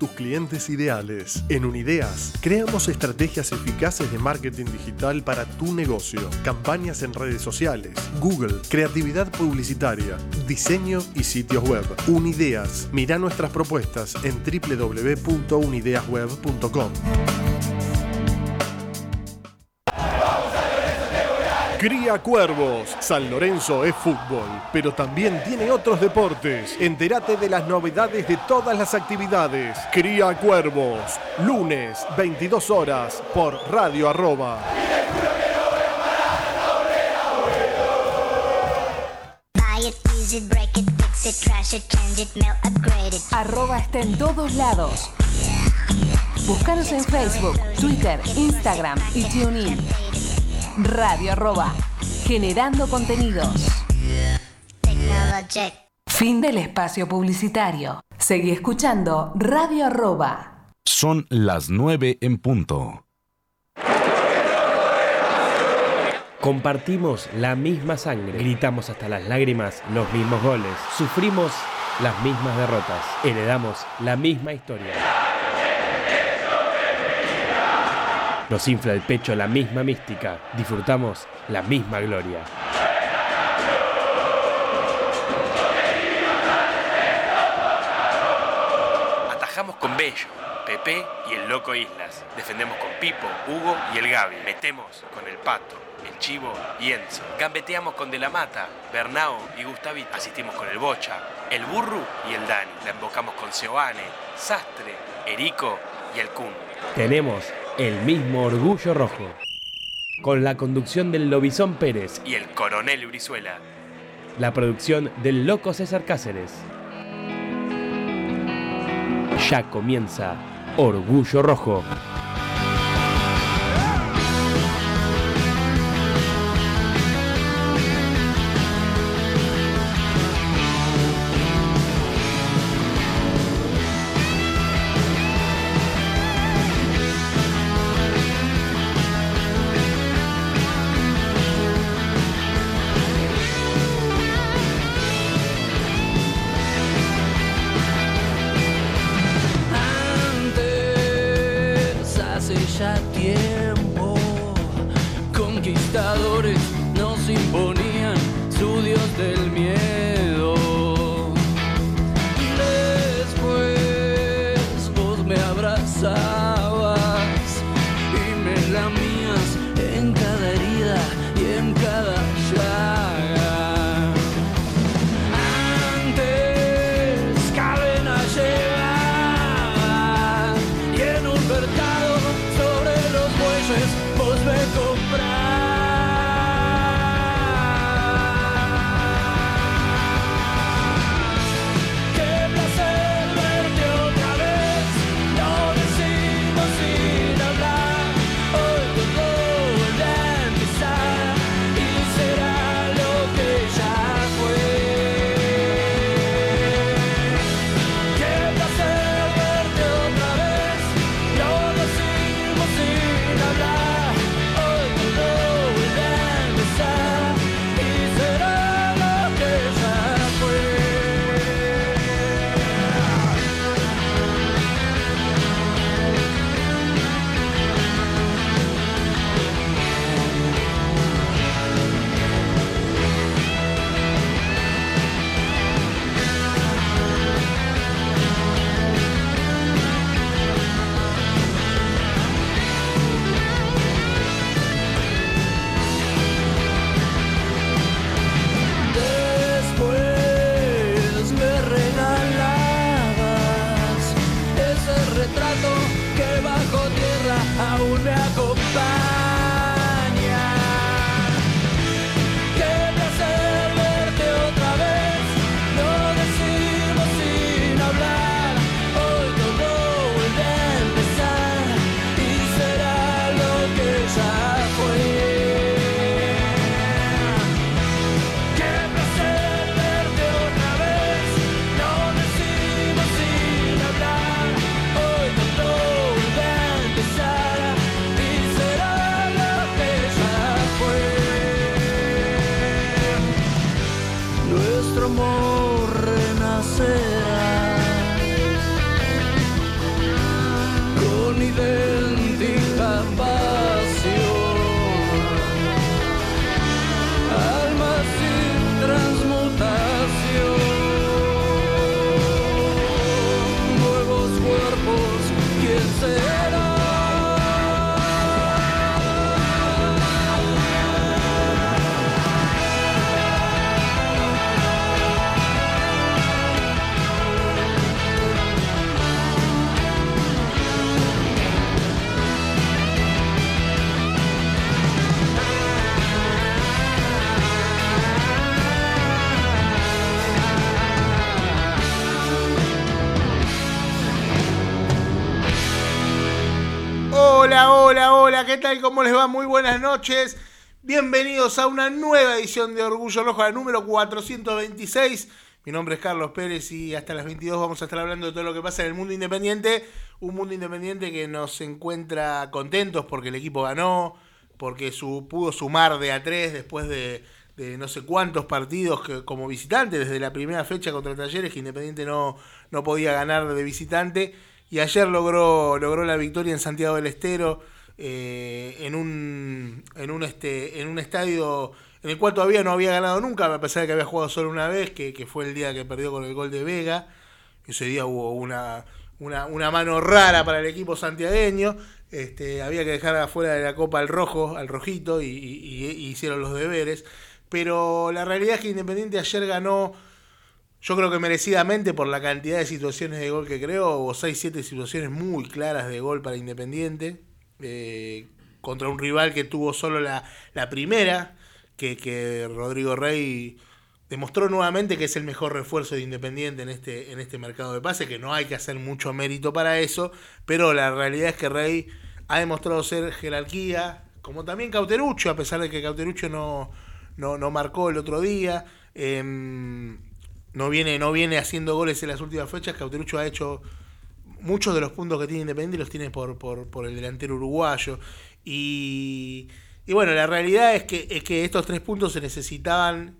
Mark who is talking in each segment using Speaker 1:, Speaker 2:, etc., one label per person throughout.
Speaker 1: tus clientes ideales. En Unideas, creamos estrategias eficaces de marketing digital para tu negocio, campañas en redes sociales, Google, creatividad publicitaria, diseño y sitios web. Unideas, mira nuestras propuestas en www.unideasweb.com. Cría Cuervos. San Lorenzo es fútbol, pero también tiene otros deportes. Entérate de las novedades de todas las actividades. Cría Cuervos. Lunes, 22 horas, por Radio Arroba.
Speaker 2: Arroba está en todos lados. Búscanos en Facebook, Twitter, Instagram y TuneIn. Radio arroba, generando contenidos. Fin del espacio publicitario. Seguí escuchando Radio arroba.
Speaker 3: Son las 9 en punto.
Speaker 4: Compartimos la misma sangre, gritamos hasta las lágrimas los mismos goles, sufrimos las mismas derrotas, heredamos la misma historia. Nos infla el pecho la misma mística, disfrutamos la misma gloria. Atajamos con Bello, Pepe y el Loco Islas. Defendemos con Pipo, Hugo y el Gaby. Metemos con el Pato, el Chivo y Enzo. Gambeteamos con De la Mata, Bernao y Gustavito. Asistimos con el Bocha, el Burru y el Dani. La invocamos con Seoane, Sastre, Erico y el Kun. Tenemos el mismo orgullo rojo. Con la conducción del Lobizón Pérez y el Coronel Brizuela. La producción del Loco César Cáceres. Ya comienza Orgullo Rojo.
Speaker 5: Hola, hola, hola, ¿qué tal? ¿Cómo les va? Muy buenas noches. Bienvenidos a una nueva edición de Orgullo Rojo, la número 426. Mi nombre es Carlos Pérez y hasta las 22 vamos a estar hablando de todo lo que pasa en el mundo independiente. Un mundo independiente que nos encuentra contentos porque el equipo ganó, porque su, pudo sumar de a 3 después de, de no sé cuántos partidos que, como visitante, desde la primera fecha contra Talleres, que Independiente no, no podía ganar de visitante. Y ayer logró, logró la victoria en Santiago del Estero, eh, en, un, en, un este, en un estadio en el cual todavía no había ganado nunca, a pesar de que había jugado solo una vez, que, que fue el día que perdió con el gol de Vega. Ese día hubo una, una, una mano rara para el equipo santiagueño. Este, había que dejar afuera de la copa al rojo, al rojito, y, y- y hicieron los deberes. Pero la realidad es que Independiente ayer ganó, yo creo que merecidamente por la cantidad de situaciones de gol que creó. Hubo 6-7 situaciones muy claras de gol para Independiente. eh, contra un rival que tuvo solo la, la primera, que, que Rodrigo Rey demostró nuevamente que es el mejor refuerzo de Independiente en este, en este mercado de pase, que no hay que hacer mucho mérito para eso, pero la realidad es que Rey ha demostrado ser jerarquía, como también Cauterucho, a pesar de que Cauterucho no, no, no marcó el otro día. em, no viene, no viene haciendo goles en las últimas fechas. Cauterucho ha hecho muchos de los puntos que tiene Independiente los tiene por, por, por el delantero uruguayo. Y, y bueno, la realidad es que, es que estos tres puntos se necesitaban,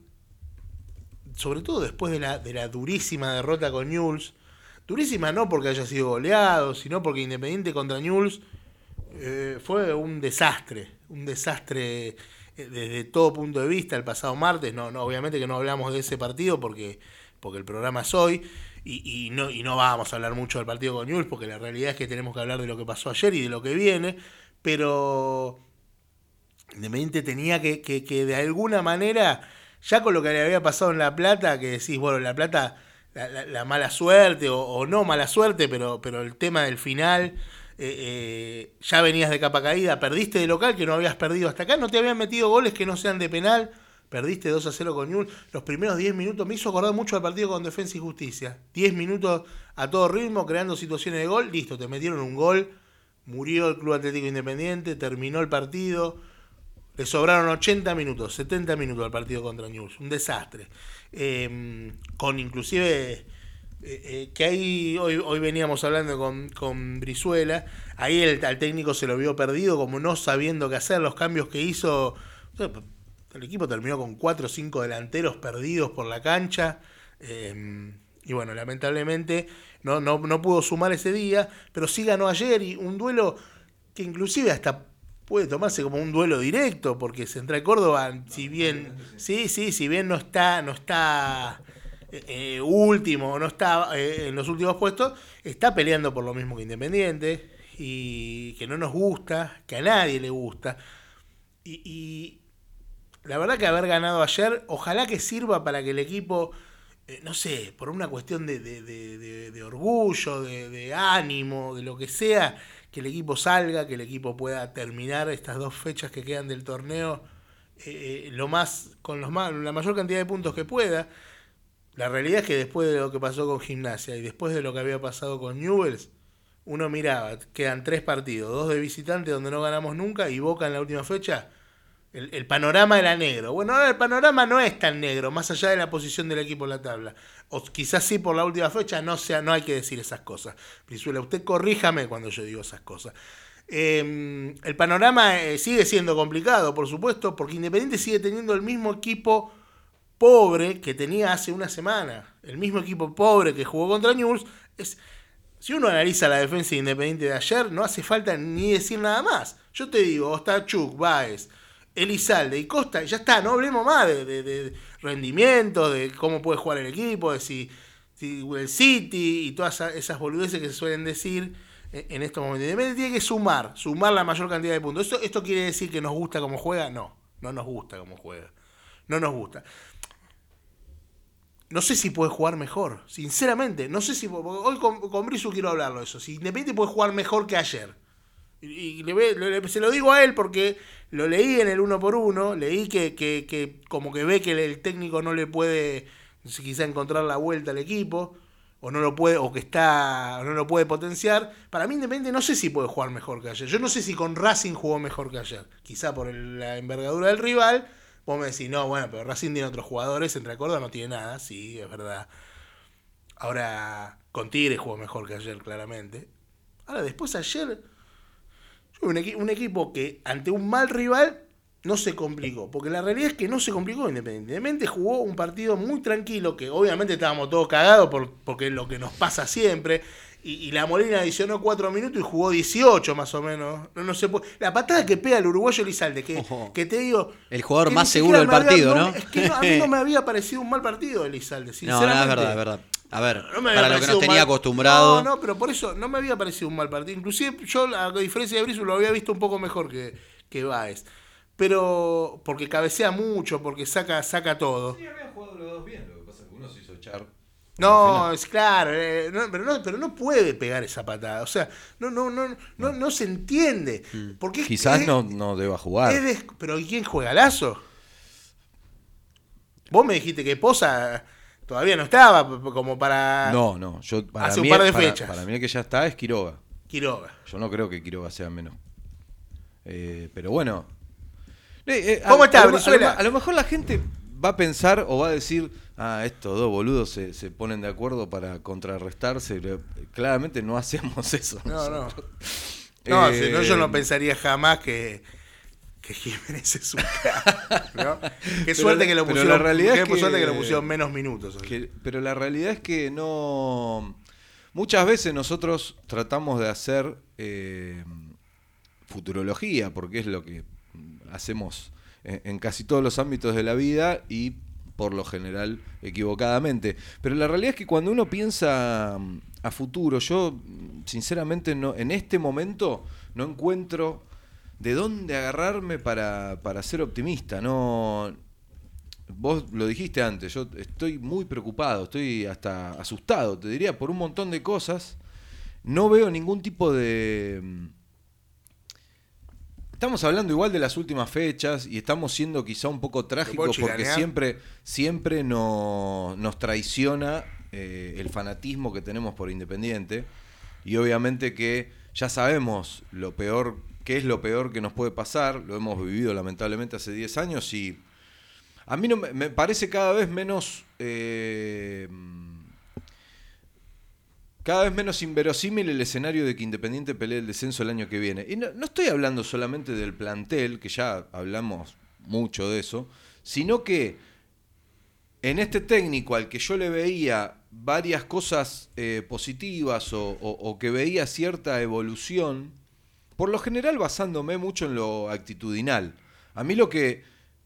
Speaker 5: sobre todo después de la, de la durísima derrota con Newell's. Durísima no porque haya sido goleado, sino porque Independiente contra Newell's eh, fue un desastre. Un desastre desde todo punto de vista el pasado martes. No, no, obviamente que no hablamos de ese partido porque, porque el programa es hoy. Y, y no, y no vamos a hablar mucho del partido con Newell's porque la realidad es que tenemos que hablar de lo que pasó ayer y de lo que viene. Pero Independiente tenía que, que, que de alguna manera, ya con lo que le había pasado en La Plata, que decís, bueno, en La Plata, la, la- la mala suerte, o, o no mala suerte, pero, pero el tema del final, eh, eh, ya venías de capa caída, perdiste de local que no habías perdido hasta acá, no te habían metido goles que no sean de penal, perdiste 2 a 0 con Newell, los primeros 10 minutos, me hizo acordar mucho al partido con Defensa y Justicia, 10 minutos a todo ritmo, creando situaciones de gol, listo, te metieron un gol, murió el Club Atlético Independiente, terminó el partido, le sobraron 80 minutos, 70 minutos al partido contra News. Un desastre. Eh, con inclusive... eh, eh, que ahí hoy, hoy veníamos hablando con, con Brizuela, ahí el, al técnico se lo vio perdido, como no sabiendo qué hacer, los cambios que hizo. sea, El equipo terminó con 4 o 5 delanteros perdidos por la cancha. eh, y bueno, lamentablemente no, no, no pudo sumar ese día, pero sí ganó ayer y un duelo que inclusive hasta puede tomarse como un duelo directo, porque Central Córdoba, si bien, sí, sí, si bien no está, no está eh, último, no está eh, en los últimos puestos, está peleando por lo mismo que Independiente, y que no nos gusta, que a nadie le gusta. Y, la verdad que haber ganado ayer, ojalá que sirva para que el equipo, eh, no sé, por una cuestión de, de- de- de- orgullo, de, de ánimo, de lo que sea, que el equipo salga, que el equipo pueda terminar estas dos fechas que quedan del torneo eh, eh, lo más con los más, la mayor cantidad de puntos que pueda. La realidad es que después de lo que pasó con Gimnasia y después de lo que había pasado con Newells, uno miraba, quedan tres partidos, dos de visitante donde no ganamos nunca y Boca en la última fecha. El, el panorama era negro. Bueno, ahora el panorama no es tan negro, más allá de la posición del equipo en la tabla. O quizás sí por la última fecha, no sea, no hay que decir esas cosas. Brizuela, usted corríjame cuando yo digo esas cosas. Eh, el panorama eh, sigue siendo complicado, por supuesto, porque Independiente sigue teniendo el mismo equipo pobre que tenía hace una semana. El mismo equipo pobre que jugó contra News. Es, si uno analiza la defensa de Independiente de ayer, no hace falta ni decir nada más. Yo te digo, Ostachuk, Baez, Elizalde y Costa, ya está, no hablemos más de, de- de rendimiento, de cómo puede jugar el equipo, de si, si el City y todas esas- boludeces que se suelen decir en estos momentos. Independiente tiene que sumar, sumar la mayor cantidad de puntos. ¿Esto, ¿Esto quiere decir que nos gusta cómo juega? No, no nos gusta cómo juega. No nos gusta. No sé si puede jugar mejor, sinceramente. No sé si. Hoy con, con Brizu quiero hablarlo eso. Si Independiente puede jugar mejor que ayer. Y, y le le- se lo digo a él porque lo leí en el uno por uno. Leí que, que, que como que ve que el, técnico no le puede quizá encontrar la vuelta al equipo. o no lo puede, o que está, o no lo puede potenciar. Para mí Independiente no sé si puede jugar mejor que ayer. Yo no sé si con Racing jugó mejor que ayer. Quizá por la envergadura del rival. Vos me decís, no, bueno, pero Racing tiene otros jugadores, entre Córdoba no tiene nada, sí, es verdad. Ahora, con Tigre jugó mejor que ayer, claramente. Ahora, después ayer, un, un equipo que ante un mal rival no se complicó. Porque la realidad es que no se complicó Independientemente jugó un partido muy tranquilo, que obviamente estábamos todos cagados por, porque es lo que nos pasa siempre. Y, y la Molina adicionó 4 minutos y jugó 18 más o menos. No, no se puede- La patada que pega el uruguayo Lizalde, que,
Speaker 6: Ojo.
Speaker 5: que te digo...
Speaker 6: El jugador más seguro del
Speaker 5: había-
Speaker 6: partido, ¿no?
Speaker 5: Es que no- a mí no me había parecido un mal partido Elizalde,
Speaker 6: No,
Speaker 5: sinceramente.
Speaker 6: no, es verdad, es verdad. A ver,
Speaker 5: No
Speaker 6: para lo que nos tenía
Speaker 5: mal-
Speaker 6: acostumbrado.
Speaker 5: No, no, pero por eso no me había parecido un mal partido. Inclusive yo, a diferencia de Brizu, lo había visto un poco mejor que, que Baez. Pero porque cabecea mucho, porque saca, saca todo.
Speaker 7: Sí, habían jugado los dos bien, lo que pasa es que uno se hizo echar.
Speaker 5: No, es claro, eh, no, pero, no, pero no puede pegar esa patada. O sea, no, no, no, no, no se entiende. Porque es-
Speaker 7: Quizás
Speaker 5: es-
Speaker 7: no, no deba jugar.
Speaker 5: es des- pero ¿y quién juega Lazo? Vos me dijiste que Poza todavía no estaba como para
Speaker 7: No, no. Yo, para
Speaker 5: Hace un par de
Speaker 7: para-
Speaker 5: fechas.
Speaker 7: Para mí el que ya está es Quiroga.
Speaker 5: Quiroga.
Speaker 7: Yo no creo que Quiroga sea menos. Eh, pero bueno. Eh,
Speaker 5: ¿Cómo
Speaker 7: a-
Speaker 5: está,
Speaker 7: a a lo mejor la gente va a pensar o va a decir, ah, estos dos boludos se, se ponen de acuerdo para contrarrestarse. Eh, Claramente no hacemos eso.
Speaker 5: No, no.
Speaker 7: nosotros.
Speaker 5: No,
Speaker 7: Eh,
Speaker 5: si no, yo no pensaría jamás que, que Jiménez es un ¿no? Qué
Speaker 7: Pero
Speaker 5: suerte
Speaker 7: la-
Speaker 5: que lo pusieron,
Speaker 7: la realidad
Speaker 5: qué
Speaker 7: es que-
Speaker 5: suerte que lo pusieron menos minutos.
Speaker 7: Que- pero la realidad es que no. Muchas veces nosotros tratamos de hacer eh, futurología, porque es lo que hacemos en, casi todos los ámbitos de la vida y por lo general equivocadamente. Pero la realidad es que cuando uno piensa mm, a futuro, yo mm, sinceramente no, en este momento no encuentro de dónde agarrarme para, para ser optimista. No, vos lo dijiste antes, yo estoy muy preocupado, estoy hasta asustado, te diría, por un montón de cosas. No veo ningún tipo de... Estamos hablando igual de las últimas fechas y estamos siendo quizá un poco trágicos porque siempre, siempre no- nos traiciona eh, el fanatismo que tenemos por Independiente y obviamente que ya sabemos lo peor, qué es lo peor que nos puede pasar, lo hemos vivido lamentablemente hace 10 años y a mí no me, me parece cada vez menos. eh, cada vez menos inverosímil el escenario de que Independiente pelee el descenso el año que viene. Y no, estoy hablando solamente del plantel, que ya hablamos mucho de eso, sino que en este técnico al que yo le veía varias cosas eh, positivas o que veía cierta evolución, por lo general basándome mucho en lo actitudinal. A mí lo que,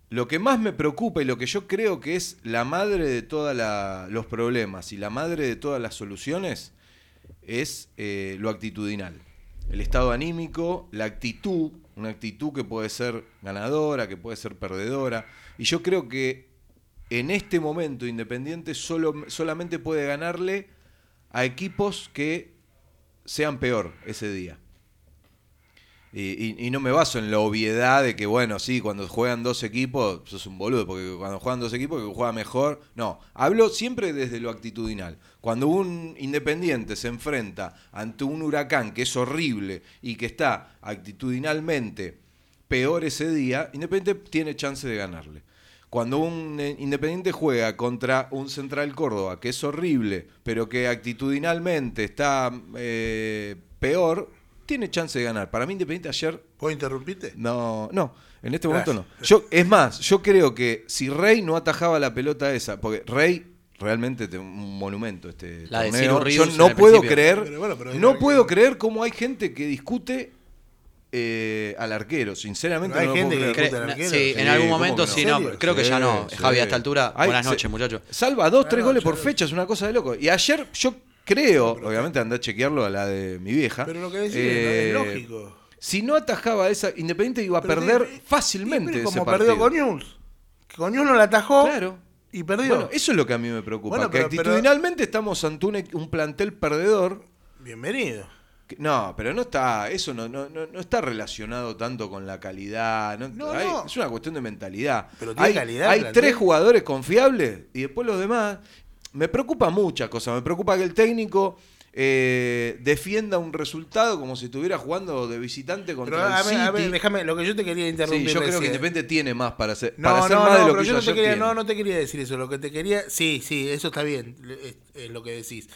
Speaker 7: lo que más me preocupa y lo que yo creo que es la madre de todos los problemas y la madre de todas las soluciones es eh, lo actitudinal. El estado anímico, la actitud, una actitud que puede ser ganadora, que puede ser perdedora. Y yo creo que en este momento Independiente solo, solamente puede ganarle a equipos que sean peor ese día. Y, y- y no me baso en la obviedad de que, bueno, sí, cuando juegan dos equipos, sos un boludo, porque cuando juegan dos equipos, que juega mejor. No, hablo siempre desde lo actitudinal. Cuando un independiente se enfrenta ante un huracán que es horrible y que está actitudinalmente peor ese día, Independiente tiene chance de ganarle. Cuando un eh, Independiente juega contra un Central Córdoba, que es horrible, pero que actitudinalmente está eh, peor, tiene chance de ganar. Para mí Independiente ayer
Speaker 5: ¿Puedo interrumpirte?
Speaker 7: no, no, en este momento
Speaker 5: Gracias.
Speaker 7: no. Yo, es más, yo creo que si Rey no atajaba la pelota esa, porque Rey realmente es un monumento este
Speaker 6: La de
Speaker 7: torneo.
Speaker 6: Ciro Ríos
Speaker 7: yo no puedo
Speaker 6: principio.
Speaker 7: creer,
Speaker 5: Pero bueno, pero es
Speaker 7: no puedo creer cómo hay gente que discute eh, al arquero. Sinceramente,
Speaker 5: Pero hay
Speaker 7: no
Speaker 5: gente que discute al arquero.
Speaker 6: Sí,
Speaker 7: Sí,
Speaker 6: en algún
Speaker 7: ¿cómo
Speaker 6: momento sí,
Speaker 5: ¿En
Speaker 6: no, creo que ya no.
Speaker 7: Sí,
Speaker 6: Javi,
Speaker 7: sí.
Speaker 6: a esta altura, buenas noches, muchachos.
Speaker 7: Salva dos, tres goles por fecha, es una cosa de loco. Y ayer yo creo, obviamente andá a chequearlo a la de mi vieja.
Speaker 5: Pero lo que decís
Speaker 7: eh,
Speaker 5: es lógico.
Speaker 7: Si no atajaba esa, Independiente iba a
Speaker 5: Pero
Speaker 7: perder fácilmente ese
Speaker 5: como
Speaker 7: partido.
Speaker 5: perdió con News. Que con News no la atajó
Speaker 7: Claro.
Speaker 5: y perdió.
Speaker 7: Bueno, eso es lo que a mí me preocupa.
Speaker 5: Bueno,
Speaker 7: que
Speaker 5: pero-
Speaker 7: actitudinalmente estamos ante un, un plantel perdedor.
Speaker 5: Bienvenido.
Speaker 7: que- no, pero no está, eso no, no, no, no está relacionado tanto con la calidad. no-
Speaker 5: No,
Speaker 7: hay-
Speaker 5: no.
Speaker 7: Es una cuestión de mentalidad.
Speaker 5: Pero tiene
Speaker 7: hay
Speaker 5: calidad
Speaker 7: hay
Speaker 5: plantel.
Speaker 7: tres jugadores confiables y después los demás. Me preocupa muchas cosas. Me preocupa que el técnico eh, defienda un resultado como si estuviera jugando de visitante contra
Speaker 5: Pero a
Speaker 7: el
Speaker 5: ver, a ver,
Speaker 7: City.
Speaker 5: déjame, lo que yo te quería interrumpir.
Speaker 7: Sí, yo creo que. Independiente tiene más para hacer,
Speaker 5: No,
Speaker 7: para hacer
Speaker 5: no,
Speaker 7: más
Speaker 5: no,
Speaker 7: de lo
Speaker 5: pero
Speaker 7: que
Speaker 5: yo no te, quería,
Speaker 7: tiene.
Speaker 5: no, no te quería decir eso. Lo que te quería. Sí, sí, eso está bien. Es, es lo que decís.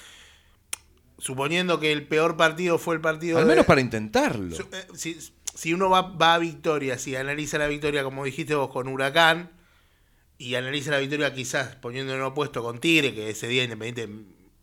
Speaker 5: Suponiendo que el peor partido fue el partido.
Speaker 7: Al
Speaker 5: de-
Speaker 7: menos para intentarlo.
Speaker 5: Eh, si, si uno va, va a victoria, si analiza la victoria, como dijiste vos, con Huracán, y analiza la victoria quizás poniendo en opuesto con Tigre, que ese día Independiente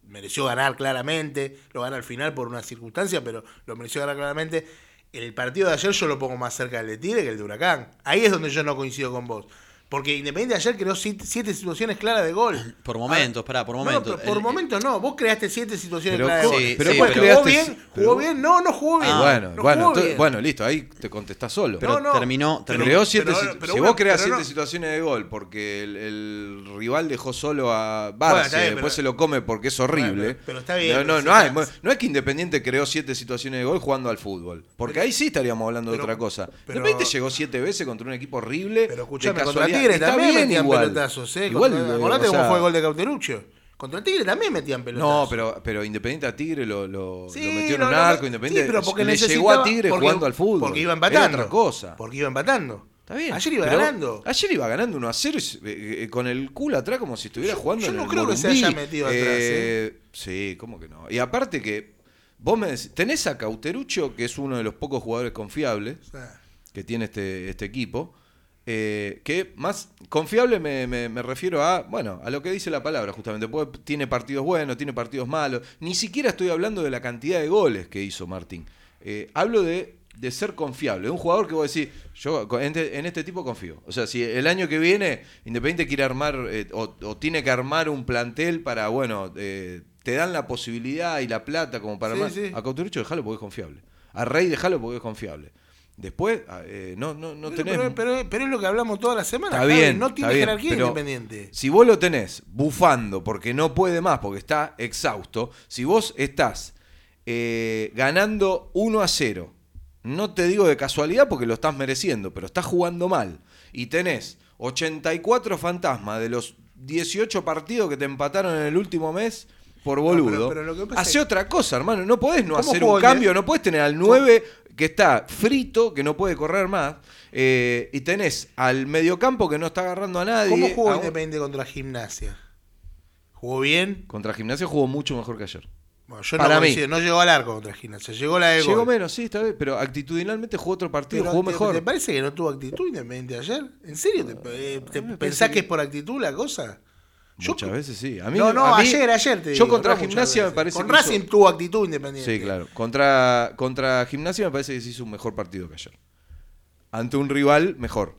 Speaker 5: mereció ganar claramente, lo gana al final por una circunstancia, pero lo mereció ganar claramente. El partido de ayer yo lo pongo más cerca del de Tigre que el de Huracán. Ahí es donde yo no coincido con vos. Porque Independiente ayer creó siete, siete situaciones claras de gol.
Speaker 6: Por momentos, pará, por momentos.
Speaker 5: por
Speaker 6: El-
Speaker 5: momentos no. Vos creaste siete situaciones
Speaker 7: Pero
Speaker 5: claras de
Speaker 7: ¿cómo-
Speaker 5: gol.
Speaker 6: sí,
Speaker 7: pero
Speaker 6: sí, pero-
Speaker 5: ¿Jugó bien? ¿Jugó bien? No, no jugó bien.
Speaker 7: Ah, bueno,
Speaker 5: No
Speaker 7: bueno,
Speaker 5: jugó
Speaker 7: entonces-
Speaker 5: bien.
Speaker 7: bueno, listo, ahí te contestás solo.
Speaker 6: Pero
Speaker 5: No, no,
Speaker 6: terminó,
Speaker 5: pero-
Speaker 6: terminó-
Speaker 7: Creó siete,
Speaker 5: pero-
Speaker 7: sit-
Speaker 5: pero
Speaker 7: si
Speaker 5: bueno,
Speaker 7: vos creas
Speaker 5: pero
Speaker 7: siete
Speaker 5: no-
Speaker 7: situaciones de gol porque el, el rival dejó solo a
Speaker 5: Bueno,
Speaker 7: Barça
Speaker 5: bien,
Speaker 7: después
Speaker 5: pero-
Speaker 7: se lo come porque es horrible.
Speaker 5: Bueno, pero- pero está bien,
Speaker 7: No, no, hay- no es que Independiente creó siete situaciones de gol jugando al fútbol. Porque ahí sí estaríamos hablando de otra cosa.
Speaker 5: pero-
Speaker 7: Independiente llegó siete veces contra un equipo horrible.
Speaker 5: Pero escuchame. Tigre
Speaker 7: Está
Speaker 5: también
Speaker 7: bien
Speaker 5: metían
Speaker 7: igual.
Speaker 5: pelotazos, ¿eh?
Speaker 7: Igual,
Speaker 5: Contra-
Speaker 7: eh,
Speaker 5: acordate
Speaker 7: o
Speaker 5: cómo
Speaker 7: sea,
Speaker 5: fue el gol de Cauteruccio. Contra Tigre también metían pelotazos.
Speaker 7: No, pero, pero Independiente a Tigre lo, lo,
Speaker 5: Sí,
Speaker 7: lo metió en
Speaker 5: no,
Speaker 7: un
Speaker 5: no,
Speaker 7: arco.
Speaker 5: sí,
Speaker 7: Independiente
Speaker 5: pero porque
Speaker 7: le llegó a Tigre
Speaker 5: porque-
Speaker 7: jugando al fútbol.
Speaker 5: Porque iba
Speaker 7: Era
Speaker 5: empatando.
Speaker 7: otra cosa.
Speaker 5: Porque iba empatando.
Speaker 7: Está bien.
Speaker 5: Ayer iba
Speaker 7: pero
Speaker 5: ganando.
Speaker 7: Ayer iba ganando 1 a 0 y se- eh, eh, con el culo atrás como si estuviera
Speaker 5: Yo-
Speaker 7: jugando
Speaker 5: yo
Speaker 7: en
Speaker 5: no
Speaker 7: el
Speaker 5: creo que se
Speaker 7: Morumbí.
Speaker 5: haya metido atrás,
Speaker 7: Eh, Sí, ¿cómo que no? Y aparte que vos me decís, tenés a Cauterucho, que es uno de los pocos jugadores confiables
Speaker 5: O sea,
Speaker 7: que tiene este, este equipo. Eh, que más confiable me, me- me refiero a, bueno, a lo que dice la palabra justamente. Puede- tiene partidos buenos, tiene partidos malos. Ni siquiera estoy hablando de la cantidad de goles que hizo Martín. Eh, hablo de, de ser confiable, un jugador que vos decís, yo en este, en este tipo confío. O sea, si el año que viene Independiente quiere armar eh, o, o tiene que armar un plantel para, bueno, eh, te dan la posibilidad y la plata como para
Speaker 5: Sí,
Speaker 7: armar.
Speaker 5: sí.
Speaker 7: A Cauterucho dejalo porque es confiable. A Rey dejalo porque es confiable. Después, ah, eh, no, no, no
Speaker 5: pero,
Speaker 7: tenés.
Speaker 5: pero, pero- pero es lo que hablamos toda la semana.
Speaker 7: Está bien.
Speaker 5: No
Speaker 7: está
Speaker 5: tiene
Speaker 7: bien,
Speaker 5: jerarquía independiente.
Speaker 7: Si vos lo tenés bufando porque no puede más, porque está exhausto, si vos estás eh, ganando 1 a 0, no te digo de casualidad porque lo estás mereciendo, pero estás jugando mal, y tenés 84 fantasmas de los 18 partidos que te empataron en el último mes. Por boludo.
Speaker 5: pero- pero
Speaker 7: Hace
Speaker 5: es-
Speaker 7: otra cosa, hermano. No podés no
Speaker 5: ¿Cómo
Speaker 7: hacer un cambio, no podés tener al 9 que está frito, que no puede correr más, eh, y tenés al mediocampo que no está agarrando a nadie.
Speaker 5: ¿Cómo jugó Independiente contra Gimnasia? ¿Jugó bien?
Speaker 7: Contra Gimnasia jugó mucho mejor que ayer.
Speaker 5: Bueno, yo
Speaker 7: Para
Speaker 5: no
Speaker 7: mí.
Speaker 5: coincido, no llegó al arco contra Gimnasia, llegó la de
Speaker 7: Llegó
Speaker 5: gol.
Speaker 7: menos, sí, está bien, pero actitudinalmente jugó otro partido,
Speaker 5: Pero,
Speaker 7: jugó
Speaker 5: ¿te-
Speaker 7: mejor.
Speaker 5: ¿Te parece que no tuvo actitud Independiente ayer? ¿En serio? ¿Te, eh, te pensás que- es por actitud la cosa? Yo-
Speaker 7: Muchas veces sí. A mí,
Speaker 5: no, no,
Speaker 7: a mí-
Speaker 5: ayer, ayer te
Speaker 7: Yo
Speaker 5: digo,
Speaker 7: contra Gimnasia me parece
Speaker 5: Con
Speaker 7: que
Speaker 5: Racing
Speaker 7: hizo-
Speaker 5: tuvo actitud Independiente.
Speaker 7: Sí, claro. Contra, contra Gimnasia me parece que se hizo un mejor partido que ayer. Ante un rival mejor.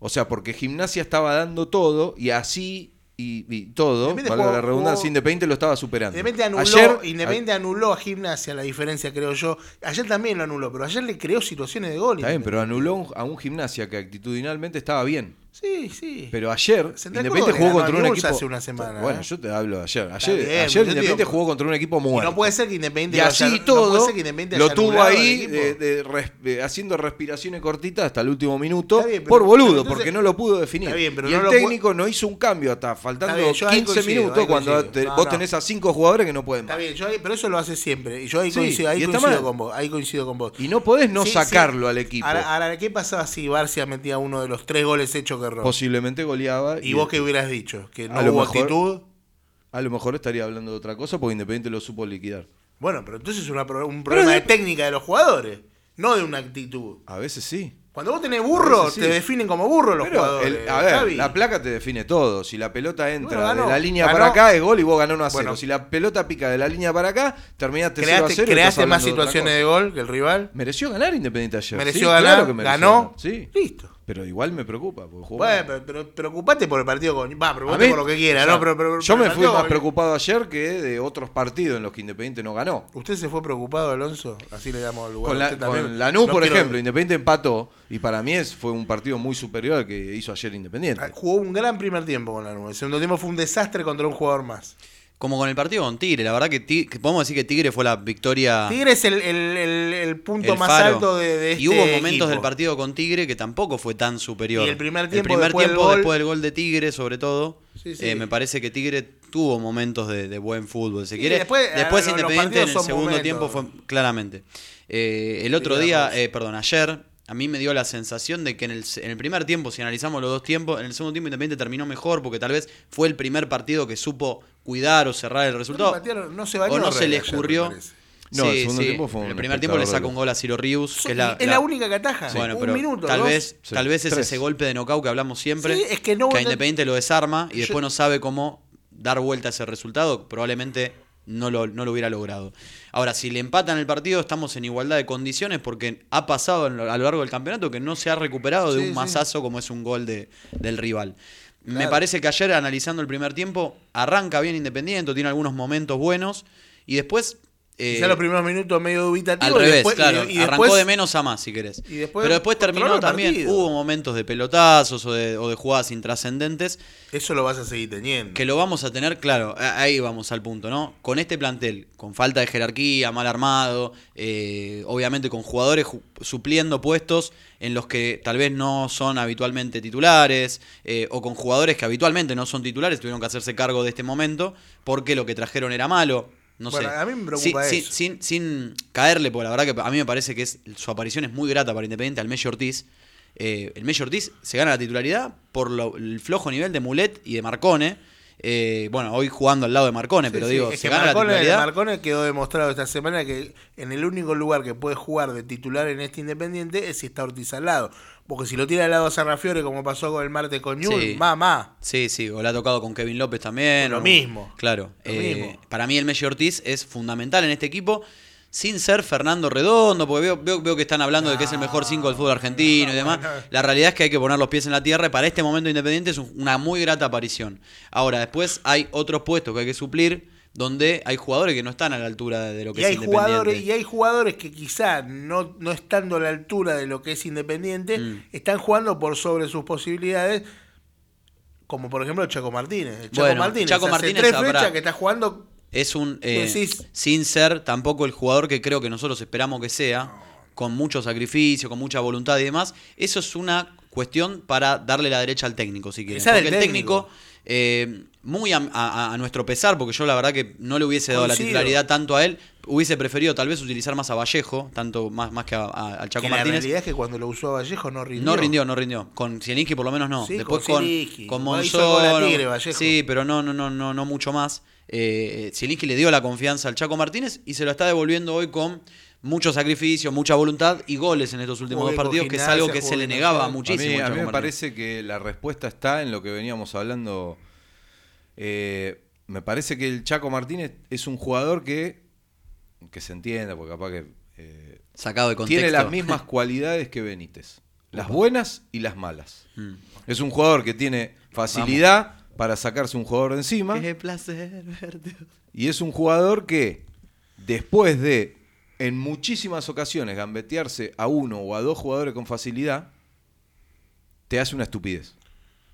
Speaker 7: O sea, porque Gimnasia estaba dando todo y así y, y todo, valga
Speaker 5: jugó-
Speaker 7: la redundancia, Independiente lo estaba superando.
Speaker 5: Independiente anuló,
Speaker 7: Ayer-
Speaker 5: Independiente anuló a Gimnasia, la diferencia creo yo. Ayer también lo anuló, pero ayer le creó situaciones de gol.
Speaker 7: Está bien, pero anuló un- a un Gimnasia que actitudinalmente estaba bien.
Speaker 5: Sí, sí.
Speaker 7: Pero ayer Independiente jugó contra un equipo.
Speaker 5: hace una semana,
Speaker 7: bueno,
Speaker 5: ¿eh?
Speaker 7: yo te hablo de ayer. Ayer,
Speaker 5: bien,
Speaker 7: ayer Independiente
Speaker 5: digo-
Speaker 7: jugó contra un equipo
Speaker 5: Y
Speaker 7: muerto.
Speaker 5: no puede ser que Independiente
Speaker 7: Y así
Speaker 5: haya-
Speaker 7: todo
Speaker 5: Independiente
Speaker 7: lo tuvo ahí
Speaker 5: equipo.
Speaker 7: de- de res- de- haciendo respiraciones cortitas hasta el último minuto
Speaker 5: Está bien, pero-
Speaker 7: por boludo,
Speaker 5: entonces-
Speaker 7: porque no lo pudo definir.
Speaker 5: Bien, pero
Speaker 7: y el técnico no hizo un cambio hasta faltando
Speaker 5: Está bien, yo ahí
Speaker 7: 15
Speaker 5: coincido,
Speaker 7: minutos cuando te-
Speaker 5: No,
Speaker 7: vos tenés a cinco jugadores que no pueden
Speaker 5: Está
Speaker 7: más.
Speaker 5: bien, yo ahí- pero eso lo hace siempre. Y yo ahí
Speaker 7: Sí,
Speaker 5: coincido, ahí coincido con vos. Ahí coincido con vos.
Speaker 7: Y no podés no sacarlo al equipo.
Speaker 5: Ahora, ¿qué pasaba si Barcia metía uno de los tres goles hechos
Speaker 7: Posiblemente goleaba.
Speaker 5: ¿Y vos qué hubieras dicho? ¿Que no
Speaker 7: A lo
Speaker 5: hubo
Speaker 7: mejor-
Speaker 5: actitud?
Speaker 7: A lo mejor estaría hablando de otra cosa porque Independiente lo supo liquidar.
Speaker 5: Bueno, pero entonces es una un problema de técnica de los jugadores, no de una actitud.
Speaker 7: A veces sí.
Speaker 5: Cuando vos tenés burro,
Speaker 7: sí.
Speaker 5: te definen como burro los
Speaker 7: Pero,
Speaker 5: jugadores.
Speaker 7: el- a ver,
Speaker 5: Javi.
Speaker 7: la placa te define todo. Si la pelota entra
Speaker 5: Bueno, ganó.
Speaker 7: de la línea
Speaker 5: Ganó.
Speaker 7: para acá, es gol y vos ganás 1 a 0.
Speaker 5: Bueno.
Speaker 7: si la pelota pica de la línea para acá, terminaste 0 a
Speaker 5: creaste,
Speaker 7: 0. y
Speaker 5: creaste más
Speaker 7: de
Speaker 5: situaciones de gol que el rival.
Speaker 7: Mereció ganar Independiente ayer.
Speaker 5: Mereció
Speaker 7: Sí,
Speaker 5: ganar,
Speaker 7: claro que mereció
Speaker 5: ganó.
Speaker 7: ganar. Sí.
Speaker 5: Listo.
Speaker 7: Pero igual me preocupa. porque jugó
Speaker 5: Bueno, pero, pero preocupate por el partido con. Va, preocupate por lo que quiera,
Speaker 7: o sea,
Speaker 5: ¿no? Pero, pero-
Speaker 7: yo me fui más preocupado ayer que de otros partidos en los que Independiente no ganó.
Speaker 5: ¿Usted se fue preocupado, Alonso? Así le damos al lugar.
Speaker 7: Con, la, con Lanús,
Speaker 5: No
Speaker 7: por
Speaker 5: quiero-
Speaker 7: ejemplo, Independiente empató y para mí es, fue un partido muy superior al que hizo ayer Independiente.
Speaker 5: Ah, Jugó un gran primer tiempo con Lanús. El segundo tiempo fue un desastre contra un jugador más.
Speaker 6: Como con el partido con Tigre. La verdad que, podemos decir que Tigre fue la victoria.
Speaker 5: Tigre es el, el- el- el punto más
Speaker 6: faro.
Speaker 5: alto de, de este
Speaker 6: y hubo momentos
Speaker 5: equipo.
Speaker 6: del partido con Tigre que tampoco fue tan superior.
Speaker 5: Y el primer tiempo,
Speaker 6: primer
Speaker 5: después del
Speaker 6: tiempo
Speaker 5: gol-
Speaker 6: después del gol de Tigre, sobre todo,
Speaker 5: Sí, sí.
Speaker 6: eh, me parece que Tigre tuvo momentos de, de buen fútbol. Se
Speaker 5: Sí,
Speaker 6: quiere.
Speaker 5: después,
Speaker 6: Después,
Speaker 5: eh,
Speaker 6: Independiente en el segundo
Speaker 5: momentos.
Speaker 6: tiempo fue claramente. Eh, el otro día, eh, perdón, ayer, a mí me dio la sensación de que en el, en el primer tiempo, si analizamos los dos tiempos, en el segundo tiempo Independiente terminó mejor porque tal vez fue el primer partido que supo cuidar o cerrar el resultado.
Speaker 5: No se bañó
Speaker 6: o no se le escurrió.
Speaker 7: No, el segundo tiempo fue un
Speaker 6: El primer tiempo le saca un gol a Ciro Rius, que es
Speaker 5: Es
Speaker 6: la,
Speaker 5: la, única que ataja.
Speaker 6: Bueno,
Speaker 5: un
Speaker 6: pero
Speaker 5: minuto,
Speaker 6: tal
Speaker 5: dos.
Speaker 6: vez,
Speaker 7: Sí.
Speaker 6: tal vez es
Speaker 7: Tres.
Speaker 6: ese golpe de knockout que hablamos siempre,
Speaker 5: Sí, es que no-
Speaker 6: a Independiente lo desarma y
Speaker 5: Yo-
Speaker 6: después no sabe cómo dar vuelta a ese resultado, probablemente no lo, no lo hubiera logrado. Ahora, si le empatan el partido, estamos en igualdad de condiciones porque ha pasado en lo- a lo largo del campeonato que no se ha recuperado de
Speaker 5: Sí,
Speaker 6: un
Speaker 5: sí.
Speaker 6: mazazo como es un gol de, del rival. Me parece que ayer, analizando el primer tiempo, arranca bien Independiente, tiene algunos momentos buenos y después... eh,
Speaker 5: Quizá los primeros minutos medio dubitativos.
Speaker 6: al
Speaker 5: y
Speaker 6: revés,
Speaker 5: después-
Speaker 6: claro.
Speaker 5: y
Speaker 6: arrancó
Speaker 5: después-
Speaker 6: de menos a más, si querés.
Speaker 5: y después
Speaker 6: Pero después terminó también.
Speaker 5: partido.
Speaker 6: Hubo momentos de pelotazos o de, o de jugadas intrascendentes
Speaker 5: Eso lo vas a seguir teniendo.
Speaker 6: que lo vamos a tener, claro, ahí vamos al punto, ¿no? Con este plantel, con falta de jerarquía, mal armado, eh, obviamente con jugadores ju- supliendo puestos en los que tal vez no son habitualmente titulares, eh, o con jugadores que habitualmente no son titulares, tuvieron que hacerse cargo de este momento porque lo que trajeron era malo. No
Speaker 5: Bueno,
Speaker 6: sé.
Speaker 5: a mí me preocupa
Speaker 6: sin,
Speaker 5: eso.
Speaker 6: sin- sin caerle, porque la verdad que a mí me parece que es, su aparición es muy grata para Independiente al Messi Ortiz. Eh, el Messi Ortiz se gana la titularidad por lo- el flojo nivel de Mulet y de Marcone. Eh, bueno, hoy jugando al lado de Marcone,
Speaker 5: Sí,
Speaker 6: pero
Speaker 5: sí,
Speaker 6: digo,
Speaker 5: es
Speaker 6: se
Speaker 5: que
Speaker 6: gana
Speaker 5: Marcone,
Speaker 6: la titularidad.
Speaker 5: Marcone quedó demostrado esta semana que en el único lugar que puede jugar de titular en este Independiente es si está Ortiz al lado. Porque si lo tira al lado a Sarrafiore, como pasó con el martes con Newell,
Speaker 6: Sí.
Speaker 5: mamá.
Speaker 6: Sí, sí, o le ha tocado con Kevin López también.
Speaker 5: Lo
Speaker 6: o-
Speaker 5: mismo.
Speaker 6: Claro.
Speaker 5: Lo
Speaker 6: eh,
Speaker 5: mismo.
Speaker 6: Para mí el Messi Ortiz es fundamental en este equipo, sin ser Fernando Redondo, porque veo, veo, veo que están hablando de que es el mejor 5 del fútbol argentino y demás. La realidad es que hay que poner los pies en la tierra y para este momento Independiente es un- una muy grata aparición. Ahora, después hay otros puestos que hay que suplir donde hay jugadores que no están a la altura de lo que
Speaker 5: Y
Speaker 6: es
Speaker 5: hay,
Speaker 6: Independiente.
Speaker 5: jugadores, y hay jugadores que quizá no, no estando a la altura de lo que es Independiente,
Speaker 6: Mm.
Speaker 5: están jugando por sobre sus posibilidades. Como por ejemplo Chaco Martínez. El Chaco
Speaker 6: Bueno,
Speaker 5: Martínez.
Speaker 6: Chaco
Speaker 5: hace
Speaker 6: Martínez
Speaker 5: tres fechas que está jugando
Speaker 6: Es un. eh,
Speaker 5: Decís-
Speaker 6: sin ser tampoco el jugador que creo que nosotros esperamos que sea, con mucho sacrificio, con mucha voluntad y demás. Eso es una cuestión para darle la derecha al técnico, si quieren. Porque el
Speaker 5: técnico.
Speaker 6: técnico, eh, muy a, a- a nuestro pesar, porque yo la verdad que no le hubiese dado la titularidad tanto a él, hubiese preferido tal vez utilizar más a Vallejo, tanto más, más que a- a- al Chaco
Speaker 5: que la
Speaker 6: Martínez.
Speaker 5: realidad es que cuando lo usó Vallejo no rindió.
Speaker 6: No rindió, no rindió. Con Zielinski por lo menos no.
Speaker 5: Sí,
Speaker 6: Después
Speaker 5: con
Speaker 6: con, con
Speaker 5: a
Speaker 6: Monzón.
Speaker 5: Tigre, Vallejo.
Speaker 6: Sí, pero no, no, no, no, no mucho más. Eh, Zielinski le dio la confianza al Chaco Martínez y se lo está devolviendo hoy con mucho sacrificio, mucha voluntad y goles en estos últimos dos partidos, que es algo que se le negaba
Speaker 5: Nacional.
Speaker 7: A
Speaker 6: muchísimo.
Speaker 7: mí, a mí me parece que la respuesta está en lo que veníamos hablando. Eh, me parece que el Chaco Martínez es un jugador que, que se entienda, porque capaz que eh,
Speaker 6: Sacado de contexto.
Speaker 7: tiene las mismas cualidades que Benítez. Las buenas y las malas.
Speaker 6: Mm.
Speaker 7: Es un jugador que tiene facilidad para sacarse un jugador de encima.
Speaker 6: Qué placer verte.
Speaker 7: Y es un jugador que, después de, en muchísimas ocasiones, gambetearse a uno o a dos jugadores con facilidad, te hace una estupidez.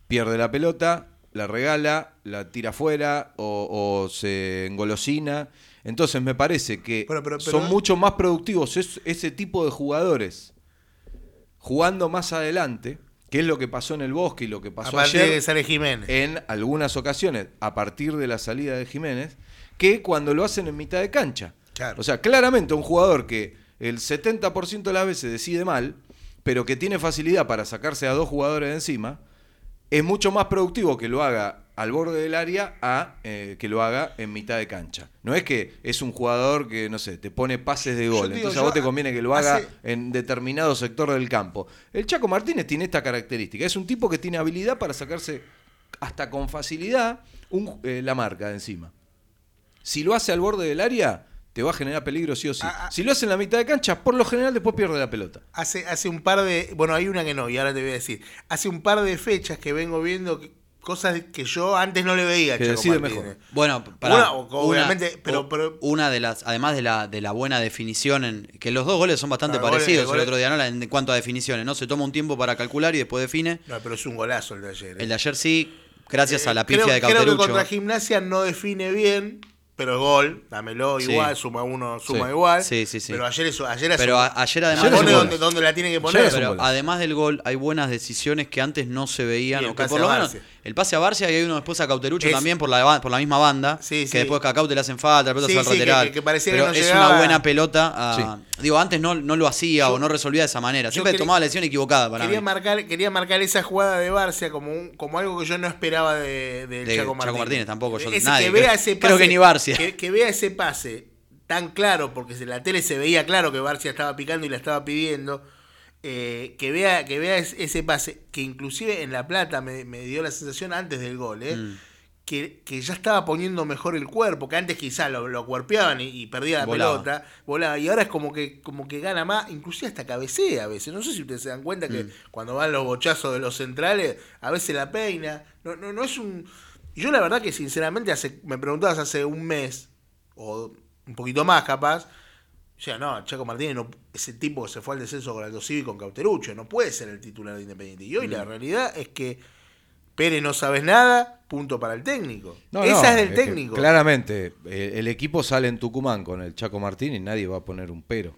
Speaker 7: Pierde la pelota, la regala, la tira afuera o, o se engolosina. Entonces me parece que
Speaker 5: Pero- pero- pero-
Speaker 7: son mucho más productivos es- ese tipo de jugadores jugando más adelante, que es lo que pasó en el bosque y lo que
Speaker 5: A
Speaker 7: pasó
Speaker 5: partir
Speaker 7: ayer
Speaker 5: de que sale Jiménez.
Speaker 7: en algunas ocasiones, a partir de la salida de Jiménez, que cuando lo hacen en mitad de cancha.
Speaker 5: Claro.
Speaker 7: O sea, claramente un jugador que el 70% de las veces decide mal, pero que tiene facilidad para sacarse a dos jugadores de encima, es mucho más productivo que lo haga al borde del área a eh, que lo haga en mitad de cancha. No es que es un jugador que, no sé, te pone pases de gol.
Speaker 5: digo,
Speaker 7: Entonces a vos te conviene que lo haga
Speaker 5: hace-
Speaker 7: en determinado sector del campo. El Chaco Martínez tiene esta característica. Es un tipo que tiene habilidad para sacarse hasta con facilidad un- eh, la marca de encima. Si lo hace al borde del área, te va a generar peligro sí o sí.
Speaker 5: Ah, ah.
Speaker 7: Si lo hace en la mitad de cancha, por lo general después pierde la pelota.
Speaker 5: Hace, hace un par de. Bueno, hay una que no, y ahora te voy a decir. Hace un par de fechas que vengo viendo que- cosas que yo antes no le veía
Speaker 7: Que
Speaker 5: Chaco
Speaker 7: decide
Speaker 5: Martínez.
Speaker 7: mejor.
Speaker 6: Bueno, para
Speaker 5: Una, obviamente, pero-
Speaker 6: o-
Speaker 5: pero-
Speaker 6: una de las, además de la, de la buena definición, en, que los dos goles son bastante
Speaker 5: gol-
Speaker 6: parecidos
Speaker 5: el
Speaker 6: otro día, ¿no? En cuanto a definiciones, ¿no? Se toma un tiempo para calcular y después define.
Speaker 5: No, pero es un golazo el de ayer. ¿eh?
Speaker 6: El de ayer sí, gracias a la
Speaker 5: Eh, Creo,
Speaker 6: pifia de
Speaker 5: creo que
Speaker 6: Cauterucho.
Speaker 5: contra Gimnasia no define bien, pero es gol, dámelo
Speaker 6: Sí.
Speaker 5: igual, suma uno, suma
Speaker 7: Sí.
Speaker 5: igual.
Speaker 6: Sí, sí, sí.
Speaker 5: Pero ayer, es, ayer es
Speaker 6: Pero
Speaker 5: un-
Speaker 6: a- ayer además
Speaker 7: Ayer
Speaker 5: pone donde, donde la tiene que poner.
Speaker 6: pero además del gol hay buenas decisiones que antes no se veían.
Speaker 5: El
Speaker 6: o que por lo menos. El pase a Barcia y hay uno después a Cauterucho
Speaker 5: Es-
Speaker 6: también por la, por la misma banda.
Speaker 5: Sí,
Speaker 6: que
Speaker 5: sí.
Speaker 6: después a Caute le hacen falta, la pelota
Speaker 5: Sí,
Speaker 6: se va al lateral.
Speaker 5: que- que
Speaker 6: pero
Speaker 5: no
Speaker 6: es
Speaker 5: llegaba.
Speaker 6: una buena pelota. a-
Speaker 7: Sí.
Speaker 6: Digo, antes no, no lo hacía
Speaker 5: Yo-
Speaker 6: o no resolvía de esa manera. Siempre
Speaker 5: quería-
Speaker 6: tomaba la decisión equivocada para
Speaker 5: Quería
Speaker 6: mí.
Speaker 5: marcar, quería marcar esa jugada de Barcia como, un- como algo que yo no esperaba de, de
Speaker 6: De
Speaker 5: Chaco
Speaker 6: Chaco
Speaker 5: Martínez.
Speaker 6: Martínez, tampoco, yo- nadie,
Speaker 5: que vea
Speaker 6: creo-
Speaker 5: ese
Speaker 6: creo
Speaker 5: pase,
Speaker 6: que ni Barcia.
Speaker 5: Que, que vea ese pase tan claro, porque en la tele se veía claro que Barcia estaba picando y la estaba pidiendo. Eh, que vea, que vea es- ese pase, que inclusive en La Plata me, me dio la sensación antes del gol, ¿eh?
Speaker 6: Mm.
Speaker 5: que, que ya estaba poniendo mejor el cuerpo, que antes quizás lo, lo cuerpeaban y, y perdía la
Speaker 6: Volaba.
Speaker 5: pelota, volaba, y ahora es como que, como que gana más, inclusive hasta cabecea a veces. No sé si ustedes se dan cuenta que
Speaker 6: Mm.
Speaker 5: cuando van los bochazos de los centrales, a veces la peina. No, no, no es un. Yo la verdad que sinceramente hace, me preguntabas hace un mes, o un poquito más capaz, o sea, no, Chaco Martínez, no, ese tipo que se fue al descenso con Aldo Civi y con Cauterucho, no puede ser el titular de Independiente. Y hoy la
Speaker 7: Mm.
Speaker 5: realidad es que Pérez no sabes nada, punto para el técnico.
Speaker 7: No,
Speaker 5: Esa
Speaker 7: no,
Speaker 5: es del
Speaker 7: que
Speaker 5: técnico.
Speaker 7: claramente, eh, el equipo sale en Tucumán con el Chaco Martín y nadie va a poner un pero.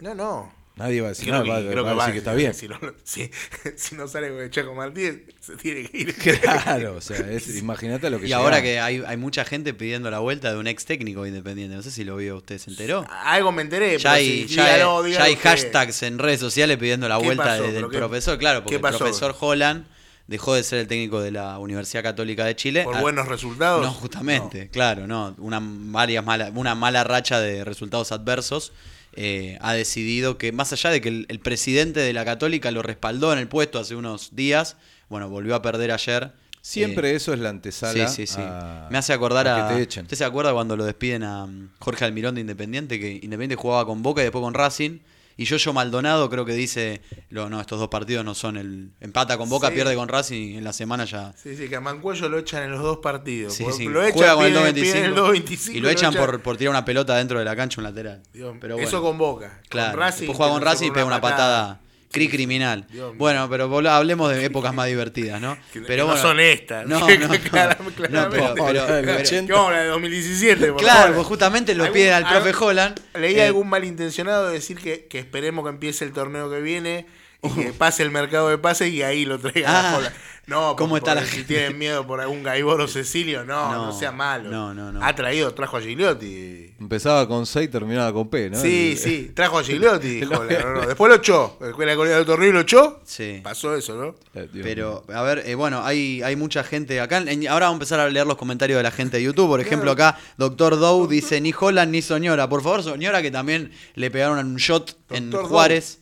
Speaker 5: No, no.
Speaker 7: Nadie va a decir,
Speaker 5: Creo que,
Speaker 7: va,
Speaker 5: creo
Speaker 7: va
Speaker 5: que
Speaker 7: a
Speaker 5: va
Speaker 7: decir que está bien.
Speaker 5: Si no, si, si no sale con el Chaco Martínez, se tiene que ir.
Speaker 7: Claro, o sea, es- imagínate lo que
Speaker 6: Y ahora que hay, hay mucha gente pidiendo la vuelta de un ex técnico independiente. No sé si lo vio usted, ¿se enteró?
Speaker 5: Algo me enteré.
Speaker 6: Ya
Speaker 5: pero
Speaker 6: hay, ya
Speaker 5: dígalo,
Speaker 6: hay-
Speaker 5: dígalo
Speaker 6: ya hay
Speaker 5: usted.
Speaker 6: hashtags en redes sociales pidiendo la
Speaker 5: ¿Qué
Speaker 6: vuelta
Speaker 5: pasó?
Speaker 6: de- del
Speaker 5: ¿Pero qué-
Speaker 6: profesor. Claro, porque
Speaker 5: qué
Speaker 6: el profesor Holland dejó de ser el técnico de la Universidad Católica de Chile.
Speaker 5: ¿Por
Speaker 6: Ah,
Speaker 5: buenos resultados?
Speaker 6: No, justamente, claro, no. Una, varias mala, una mala racha de resultados adversos. Eh, ha decidido que, más allá de que el, el presidente de la Católica lo respaldó en el puesto hace unos días, bueno, volvió a perder ayer.
Speaker 7: Siempre
Speaker 6: Eh,
Speaker 7: eso es la antesala.
Speaker 6: Sí, sí, sí.
Speaker 7: a-
Speaker 6: Me hace acordar a.
Speaker 7: que te echen.
Speaker 6: ¿Usted se acuerda cuando lo despiden a um, Jorge Almirón de Independiente? Que Independiente jugaba con Boca y después con Racing. Y Yoyo Maldonado creo que dice: lo, No, estos dos partidos no son el. Empata con Boca,
Speaker 5: Sí.
Speaker 6: pierde con Racing en la semana ya.
Speaker 5: Sí, sí, que a Mancuello lo echan en los dos partidos.
Speaker 6: Sí, sí.
Speaker 5: Lo echan,
Speaker 6: Juega con el
Speaker 5: piden-
Speaker 6: 2.25,
Speaker 5: piden el 2.25
Speaker 6: y lo echan por, por tirar una pelota dentro de la cancha un lateral.
Speaker 5: Dios,
Speaker 6: Pero bueno.
Speaker 5: Eso con Boca.
Speaker 6: Claro,
Speaker 5: Con Racing,
Speaker 6: después juega con Racing y pega una patada. Cri criminal.
Speaker 5: Dios mío.
Speaker 6: Bueno, pero hablemos de épocas más divertidas, ¿no?
Speaker 5: Que-
Speaker 6: pero
Speaker 5: que no
Speaker 6: bueno,
Speaker 5: son estas.
Speaker 6: No, no,
Speaker 5: Que
Speaker 6: no. No, pero- pero- pero-
Speaker 7: 80.
Speaker 5: ¿Qué vamos a hablar de 2017? por
Speaker 6: Claro,
Speaker 5: favor?
Speaker 6: pues justamente lo piden al profe Holland.
Speaker 5: Leí
Speaker 6: Eh,
Speaker 5: algún malintencionado decir que, que esperemos que empiece el torneo que viene y que pase el mercado de pases y ahí lo traigan
Speaker 6: Ah,
Speaker 5: a. No,
Speaker 6: ¿cómo
Speaker 5: por-
Speaker 6: está la
Speaker 5: porque si
Speaker 6: gente?
Speaker 5: tienen miedo por algún Gaiboro Cecilio, no, no,
Speaker 6: No,
Speaker 5: sea malo.
Speaker 6: no, no, no.
Speaker 5: Ha traído, trajo a Gigliotti.
Speaker 7: Empezaba con C y terminaba con P, ¿no?
Speaker 5: Sí,
Speaker 7: El-
Speaker 5: sí, trajo a Gigliotti. No, no. Después lo echó. Después la Corea del Torneo lo echó.
Speaker 6: Sí.
Speaker 5: Pasó eso, ¿no?
Speaker 7: Eh,
Speaker 6: Pero, a ver, eh, bueno, hay, hay mucha gente acá. En- ahora vamos a empezar a leer los comentarios de la gente de YouTube. Por ejemplo, acá, Doctor Dow dice: Ni Holland ni Soñora. Por favor, Soñora, que también le pegaron un shot en Juárez,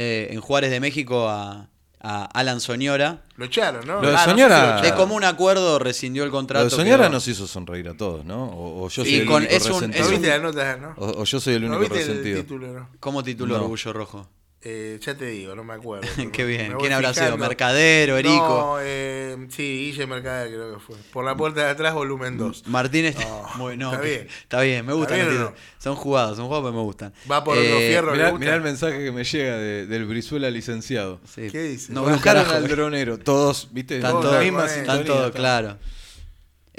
Speaker 6: eh, en Juárez de México a, a Alan Soñora.
Speaker 5: Lo echaron, ¿no?
Speaker 7: Lo de
Speaker 5: Ah, no sé
Speaker 7: Soñora-
Speaker 5: si lo
Speaker 6: De común acuerdo rescindió el
Speaker 7: Lo
Speaker 6: contrato.
Speaker 7: de Soñara
Speaker 6: quedó-
Speaker 7: nos hizo sonreír a todos, ¿no? O, o yo soy el
Speaker 6: con-
Speaker 7: único
Speaker 6: es un-
Speaker 7: resentido.
Speaker 5: ¿No
Speaker 6: es
Speaker 5: viste la nota, no?
Speaker 7: O, o yo soy el
Speaker 5: ¿No
Speaker 7: único
Speaker 5: viste el
Speaker 7: resentido.
Speaker 5: título, no?
Speaker 6: ¿Cómo tituló
Speaker 7: No.
Speaker 6: Orgullo Rojo?
Speaker 5: Eh, ya te digo, no me acuerdo.
Speaker 6: Qué bien. ¿Quién habrá sido? ¿Mercadero, Erico?
Speaker 5: No, eh, sí, Guille Mercader creo que fue. Por la puerta de atrás, volumen 2.
Speaker 6: Martínez.
Speaker 5: Está
Speaker 6: que-
Speaker 5: bien.
Speaker 6: Está bien, me gustan.
Speaker 5: ¿Está bien
Speaker 6: los
Speaker 5: o no?
Speaker 6: títulos. Son jugados, son jugados, pero me gustan.
Speaker 5: Va por otro fierro. ¿le
Speaker 7: Mirá, el mensaje que me llega de- del Brizuela licenciado.
Speaker 6: Sí.
Speaker 5: ¿Qué dice?
Speaker 6: No
Speaker 7: Buscaron al
Speaker 6: eh.
Speaker 7: dronero, todos, ¿viste?
Speaker 6: Están
Speaker 5: Todos
Speaker 6: todos,
Speaker 7: misma
Speaker 6: están claro.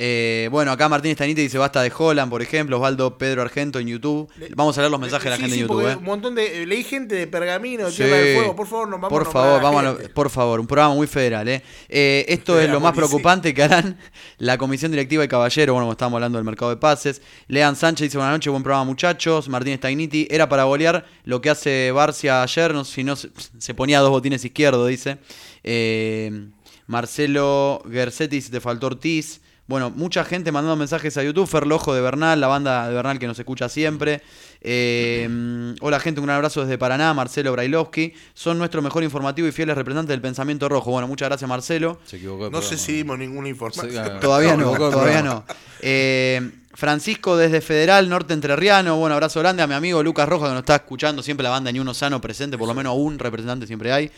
Speaker 6: Eh, bueno, acá Martín Stanite dice basta de Holland, por ejemplo, Osvaldo Pedro Argento en YouTube. Vamos a leer los mensajes de la
Speaker 5: Sí,
Speaker 6: gente
Speaker 5: sí,
Speaker 6: en YouTube. ¿eh?
Speaker 5: Un montón de. Leí gente de Pergamino, de
Speaker 6: Sí.
Speaker 5: Tierra del Fuego. Por favor, nos vamos
Speaker 6: Por favor, vamos a lo- por favor, un programa muy federal. ¿eh? Eh, esto es lo más
Speaker 5: policía.
Speaker 6: preocupante que harán la Comisión Directiva y Caballero. Bueno, como estábamos hablando del mercado de pases. Lean Sánchez dice buenas noches, buen programa muchachos. Martín Stagniti, era para bolear lo que hace Barcia ayer, no, si no se, ponía dos botines izquierdos, dice. Eh, Marcelo Gersetti dice, te faltó Ortiz. Bueno, mucha gente mandando mensajes a YouTube. Ferlojo de Bernal, la banda de Bernal que nos escucha siempre. Eh, mm, hola gente, un gran abrazo desde Paraná. Marcelo Brailovsky. Son nuestro mejor informativo y fieles representantes del pensamiento rojo. Bueno, muchas gracias Marcelo.
Speaker 7: Se equivocó.
Speaker 5: No sé si dimos ninguna información.
Speaker 7: Sí.
Speaker 6: Todavía no, todavía no. Eh, Francisco desde Federal, Norte Entrerriano. Bueno, abrazo grande a mi amigo Lucas Roja que nos está escuchando. Siempre la banda Ni Uno Sano presente, por lo menos un representante siempre hay.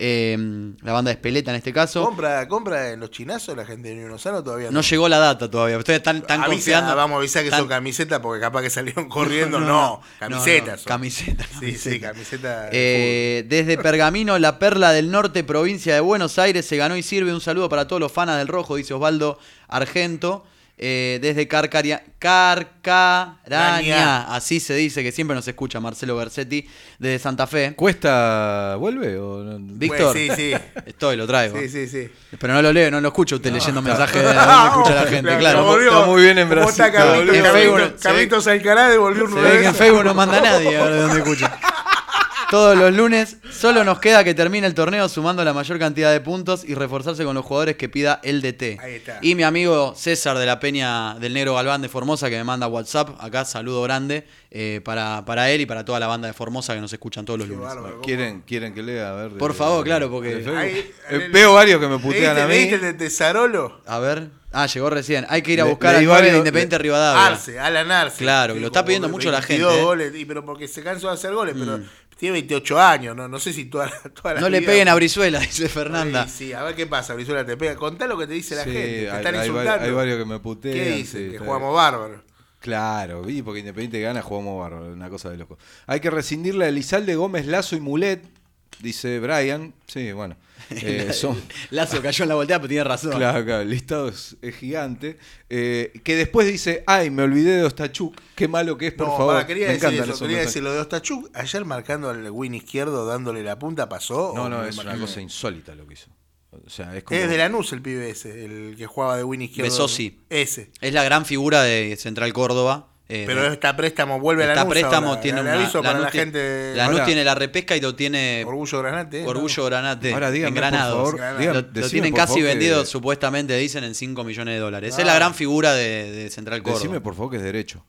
Speaker 6: Eh, la banda de Espeleta en este caso.
Speaker 5: Compra, compra en los chinazos la gente de Unión Sano todavía
Speaker 6: No llegó la data todavía, ustedes están, están
Speaker 5: Avisa,
Speaker 6: confiando.
Speaker 5: Vamos a avisar que
Speaker 6: están-
Speaker 5: son camisetas porque capaz que salieron corriendo. No, camisetas. son.
Speaker 6: camisetas.
Speaker 5: Sí, sí, camisetas. de
Speaker 6: Eh, desde Pergamino, la perla del norte, provincia de Buenos Aires, se ganó y sirve. Un saludo para todos los fanas del rojo, dice Osvaldo Argento. Eh, desde Carcaria, Carcaraña,
Speaker 5: Raña.
Speaker 6: así se dice, que siempre nos escucha Marcelo Bersetti, desde Santa Fe.
Speaker 7: ¿Cuesta vuelve o no?
Speaker 6: Víctor,
Speaker 5: Pues sí, sí.
Speaker 6: estoy, lo traigo.
Speaker 5: Sí, sí, sí.
Speaker 6: Pero no lo leo, no lo escucho usted leyendo mensajes de donde escucha la gente, claro.
Speaker 5: volvió.
Speaker 7: Está muy bien en
Speaker 5: ¿Cómo
Speaker 7: Brasil.
Speaker 5: Carlitos? Alcaraz devolvió un
Speaker 6: Se ve que en Facebook no manda nadie ahora de donde escucha. Todos los lunes solo nos queda que termine el torneo sumando la mayor cantidad de puntos y reforzarse con los jugadores que pida el DT.
Speaker 5: Ahí está.
Speaker 6: Y mi amigo César de la Peña del Negro Galván de Formosa que me manda WhatsApp, acá saludo grande eh, para, para él y para toda la banda de Formosa que nos escuchan todos los
Speaker 5: Qué
Speaker 6: lunes.
Speaker 5: bárbaro.
Speaker 7: ¿Quieren, quieren que lea? A ver, de-
Speaker 6: Por favor, claro, porque-
Speaker 7: de Facebook.
Speaker 5: Ahí-
Speaker 7: Eh, Veo varios que me
Speaker 5: ¿Leíste-
Speaker 7: putean a mí.
Speaker 5: ¿Leíste el de Tesarolo?
Speaker 6: A ver. Ah, llegó recién. Hay que ir a
Speaker 7: Le-
Speaker 6: buscar
Speaker 7: leí
Speaker 6: al 9 de Independiente
Speaker 7: le-
Speaker 6: Rivadavia.
Speaker 5: Arce, Alan Arce.
Speaker 6: Claro, que lo está pidiendo mucho la
Speaker 5: 22
Speaker 6: gente, ¿eh?
Speaker 5: goles, y pero porque se cansó de hacer goles, pero tiene 28 años, no, no sé si toda toda la
Speaker 6: No le peguen a Brizuela, dice Fernanda.
Speaker 5: Sí, sí, a ver qué pasa, Brizuela te pega. Contá lo que te dice la
Speaker 7: Sí,
Speaker 5: gente. Te
Speaker 7: hay-
Speaker 5: están
Speaker 7: hay,
Speaker 5: insultando.
Speaker 7: hay varios que me putean.
Speaker 5: ¿Qué dicen?
Speaker 7: sí,
Speaker 5: que jugamos bárbaro.
Speaker 7: Claro, vi, porque Independiente gana, jugamos bárbaro, una cosa de loco. Hay que rescindirle a Elizalde, Gómez, Lazo y Mulet, dice Brian. Sí, bueno. eh, son,
Speaker 6: Lazo cayó en la voltea, pero tiene razón.
Speaker 7: claro, claro, el listado es, es gigante. Eh, que después dice, ay, me olvidé de Ostachuk, qué malo que es, por
Speaker 5: no,
Speaker 7: favor.
Speaker 5: quería
Speaker 7: me
Speaker 5: decir eso,
Speaker 7: esos
Speaker 5: quería decir lo de Ostachuk. Ayer marcando al win izquierdo, dándole la punta, pasó.
Speaker 7: No, no, es una cosa insólita lo que hizo. O sea, es como...
Speaker 5: Es de Lanús el pibe ese, el que jugaba de win izquierdo.
Speaker 6: Besosi.
Speaker 5: Ese.
Speaker 6: Es la gran figura de Central Córdoba. Eh,
Speaker 5: Pero
Speaker 6: de-
Speaker 5: está préstamo, vuelve a
Speaker 6: está
Speaker 5: Lanús.
Speaker 6: préstamo,
Speaker 5: ahora.
Speaker 6: tiene
Speaker 5: aviso para
Speaker 6: Lanús
Speaker 5: la gente.
Speaker 6: Lanús
Speaker 7: Ahora-
Speaker 6: tiene la repesca y lo tiene
Speaker 5: Orgullo Granate. ¿eh?
Speaker 6: Orgullo Granate.
Speaker 7: Ahora dígame,
Speaker 6: en
Speaker 7: por favor,
Speaker 6: lo, tienen
Speaker 7: por
Speaker 6: casi
Speaker 7: favor, que-
Speaker 6: vendido, supuestamente, dicen, en 5 millones de dólares.
Speaker 5: Ah.
Speaker 6: Es la gran figura de, de Central Córdoba.
Speaker 7: Decime, por favor, que es derecho.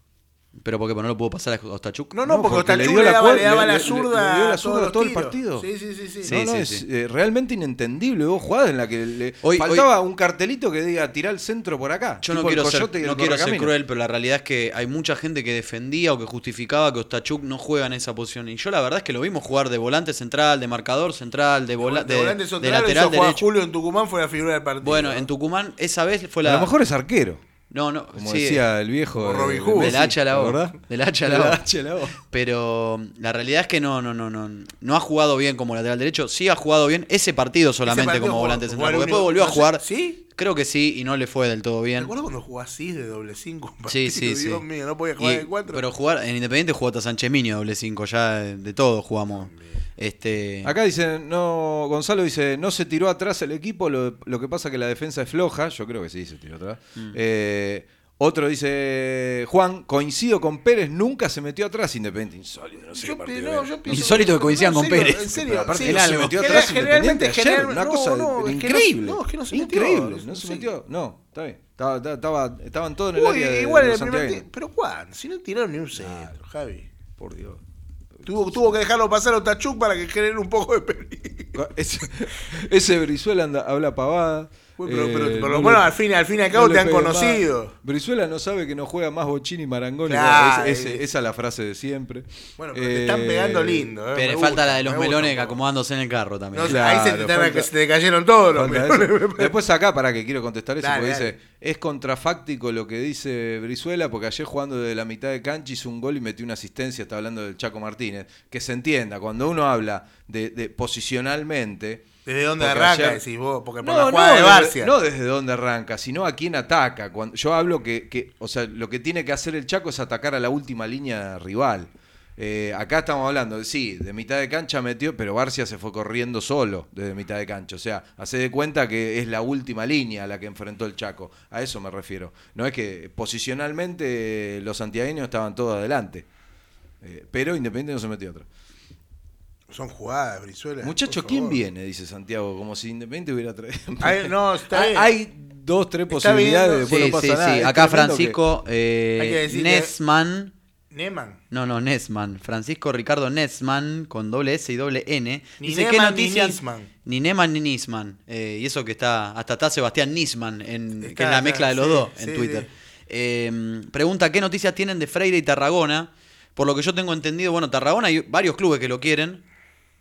Speaker 6: Pero porque no lo puedo pasar a Ostachuk.
Speaker 5: No, no,
Speaker 7: No,
Speaker 5: porque,
Speaker 7: porque le
Speaker 5: Ostachuk
Speaker 7: dio
Speaker 5: le,
Speaker 7: la
Speaker 5: daba, le daba
Speaker 7: le-
Speaker 5: la
Speaker 7: le-
Speaker 5: zurda,
Speaker 7: le dio la
Speaker 5: a
Speaker 7: zurda
Speaker 5: los
Speaker 7: todo el partido.
Speaker 5: Sí, sí, sí. sí.
Speaker 6: Sí,
Speaker 7: no, no,
Speaker 6: sí,
Speaker 7: es
Speaker 6: sí.
Speaker 7: eh, realmente inentendible. Hubo jugadas en la que le
Speaker 6: Hoy-
Speaker 7: faltaba un cartelito que diga tirar el centro por acá.
Speaker 6: Yo no quiero ser, no quiero ser cruel, pero la realidad es que hay mucha gente que defendía o que justificaba que Ostachuk no juega en esa posición. Y yo la verdad es que lo vimos jugar de volante central, de marcador central, de, vola-
Speaker 5: de,
Speaker 6: de-
Speaker 5: volante
Speaker 6: de
Speaker 5: central,
Speaker 6: lateral
Speaker 5: hizo jugar
Speaker 6: derecho.
Speaker 5: Julio en Tucumán fue la figura del partido.
Speaker 6: Bueno, en Tucumán esa vez fue la...
Speaker 7: A lo mejor es arquero,
Speaker 6: No, no,
Speaker 7: como
Speaker 6: sí,
Speaker 7: decía el viejo. De-
Speaker 5: Robin
Speaker 7: de
Speaker 5: Hood.
Speaker 6: Del
Speaker 7: Messi,
Speaker 6: H a la O.
Speaker 7: ¿verdad?
Speaker 6: Del H a la
Speaker 7: a la O.
Speaker 6: Pero la realidad es que no, no, no, no, no ha jugado bien como lateral derecho. Sí ha jugado bien ese partido solamente
Speaker 5: partido
Speaker 6: como
Speaker 5: jugó-
Speaker 6: volante central. Porque después volvió a
Speaker 5: sé,
Speaker 6: jugar.
Speaker 5: ¿Sí?
Speaker 6: Creo que sí y no le fue del todo
Speaker 5: ¿Te
Speaker 6: bien.
Speaker 5: acuerdas cuando jugó así de doble 5?
Speaker 6: Sí, sí, sí.
Speaker 5: Dios mío, no podía jugar
Speaker 6: Y-
Speaker 5: de 4.
Speaker 6: Pero jugar en Independiente jugó hasta Sánchez Minio doble 5, ya de, de todo jugamos. Este,
Speaker 7: Acá dice, no, Gonzalo dice, no se tiró atrás el equipo, lo, lo que pasa que la defensa es floja, yo creo que sí se tiró atrás.
Speaker 6: Mm.
Speaker 7: Eh, otro dice, Juan, coincido con Pérez, nunca se metió atrás Independiente. Insólito, no sé
Speaker 5: Yo,
Speaker 7: qué partido
Speaker 5: no,
Speaker 7: era.
Speaker 5: yo pienso-
Speaker 6: Insólito que coincidan
Speaker 5: no,
Speaker 6: con
Speaker 5: serio,
Speaker 6: Pérez.
Speaker 5: En serio,
Speaker 7: Pero aparte
Speaker 5: sí.
Speaker 7: no se metió atrás Independiente ayer,
Speaker 5: general-
Speaker 7: una cosa increíble.
Speaker 5: no, es que no se metió,
Speaker 7: increíble,
Speaker 5: no
Speaker 7: se metió. No, está bien. Estaba, estaba- estaba- estaban todos en el
Speaker 5: Uy,
Speaker 7: área de,
Speaker 5: igual
Speaker 7: de
Speaker 5: en
Speaker 7: los
Speaker 5: el primer
Speaker 7: santiagueños.
Speaker 5: tiempo. Pero ¿cuándo? Si no tiraron ni un centro, Javi.
Speaker 7: Por Dios.
Speaker 5: Tuvo, tuvo que dejarlo pasar a Otachuk para que genere un poco de peligro.
Speaker 7: Ese, ese Brizuela anda- habla pavada.
Speaker 5: Uy, pero, pero,
Speaker 7: Eh,
Speaker 5: pero
Speaker 7: no
Speaker 5: bueno,
Speaker 7: le-
Speaker 5: al fin, al fin y al cabo
Speaker 7: no
Speaker 5: te han conocido.
Speaker 7: más. Brizuela no sabe que no juega más Bochini y Marangoni.
Speaker 5: Claro,
Speaker 7: Es- ese-
Speaker 5: es-
Speaker 7: esa es la frase de siempre.
Speaker 5: Bueno, pero te están pegando lindo. ¿eh?
Speaker 6: pero
Speaker 5: Me
Speaker 6: falta
Speaker 5: gusta,
Speaker 6: la de los
Speaker 5: me
Speaker 6: melones acomodándose en el carro también.
Speaker 5: No,
Speaker 7: Claro,
Speaker 5: ahí se te,
Speaker 7: falta-
Speaker 5: que se te cayeron todos los melones.
Speaker 7: Después acá, para que quiero contestar eso,
Speaker 5: Dale,
Speaker 7: porque
Speaker 5: dale.
Speaker 7: dice, es contrafáctico lo que dice Brizuela, porque ayer jugando de la mitad de cancha hizo un gol y metió una asistencia, está hablando del Chaco Martínez. Que se entienda, cuando uno habla de, de posicionalmente...
Speaker 5: ¿Desde dónde
Speaker 7: porque
Speaker 5: arranca?
Speaker 7: ayer-
Speaker 5: Decís vos, porque por
Speaker 7: No,
Speaker 5: la jugada
Speaker 7: no,
Speaker 5: de Barcia.
Speaker 7: no desde dónde arranca, sino a quién ataca. Cuando, yo hablo que, que, o sea, lo que tiene que hacer el Chaco es atacar a la última línea rival. Eh, acá estamos hablando, sí, de mitad de cancha metió, pero Barcia se fue corriendo solo desde mitad de cancha. O sea, hace de cuenta que es la última línea a la que enfrentó el Chaco. A eso me refiero. No es que posicionalmente los santiagueños estaban todos adelante. Eh, pero Independiente no se metió atrás.
Speaker 5: Son jugadas, Brizuela.
Speaker 7: Muchacho, ¿quién viene? Dice Santiago, como si Independiente hubiera traído.
Speaker 5: Ay, no, está
Speaker 7: hay,
Speaker 5: bien.
Speaker 7: hay dos, tres posibilidades, después
Speaker 6: sí,
Speaker 7: no pasa
Speaker 6: sí,
Speaker 7: nada.
Speaker 6: sí. Acá Francisco eh,
Speaker 5: Hay
Speaker 6: Nesman.
Speaker 5: Neman.
Speaker 6: No, no, Nesman. Francisco Ricardo Nesman, con doble S y doble N.
Speaker 5: Ni
Speaker 6: Dice,
Speaker 5: Neman
Speaker 6: ¿qué
Speaker 5: ni? Nisman.
Speaker 6: Ni Neman ni Nisman. Eh, y eso que está, hasta está Sebastián Nisman, en, que es la
Speaker 5: está,
Speaker 6: mezcla de los
Speaker 5: sí,
Speaker 6: dos en
Speaker 5: sí,
Speaker 6: Twitter.
Speaker 5: sí.
Speaker 6: Eh, pregunta, ¿qué noticias tienen de Freire y Tarragona? Por lo que yo tengo entendido, bueno, Tarragona hay varios clubes que lo quieren.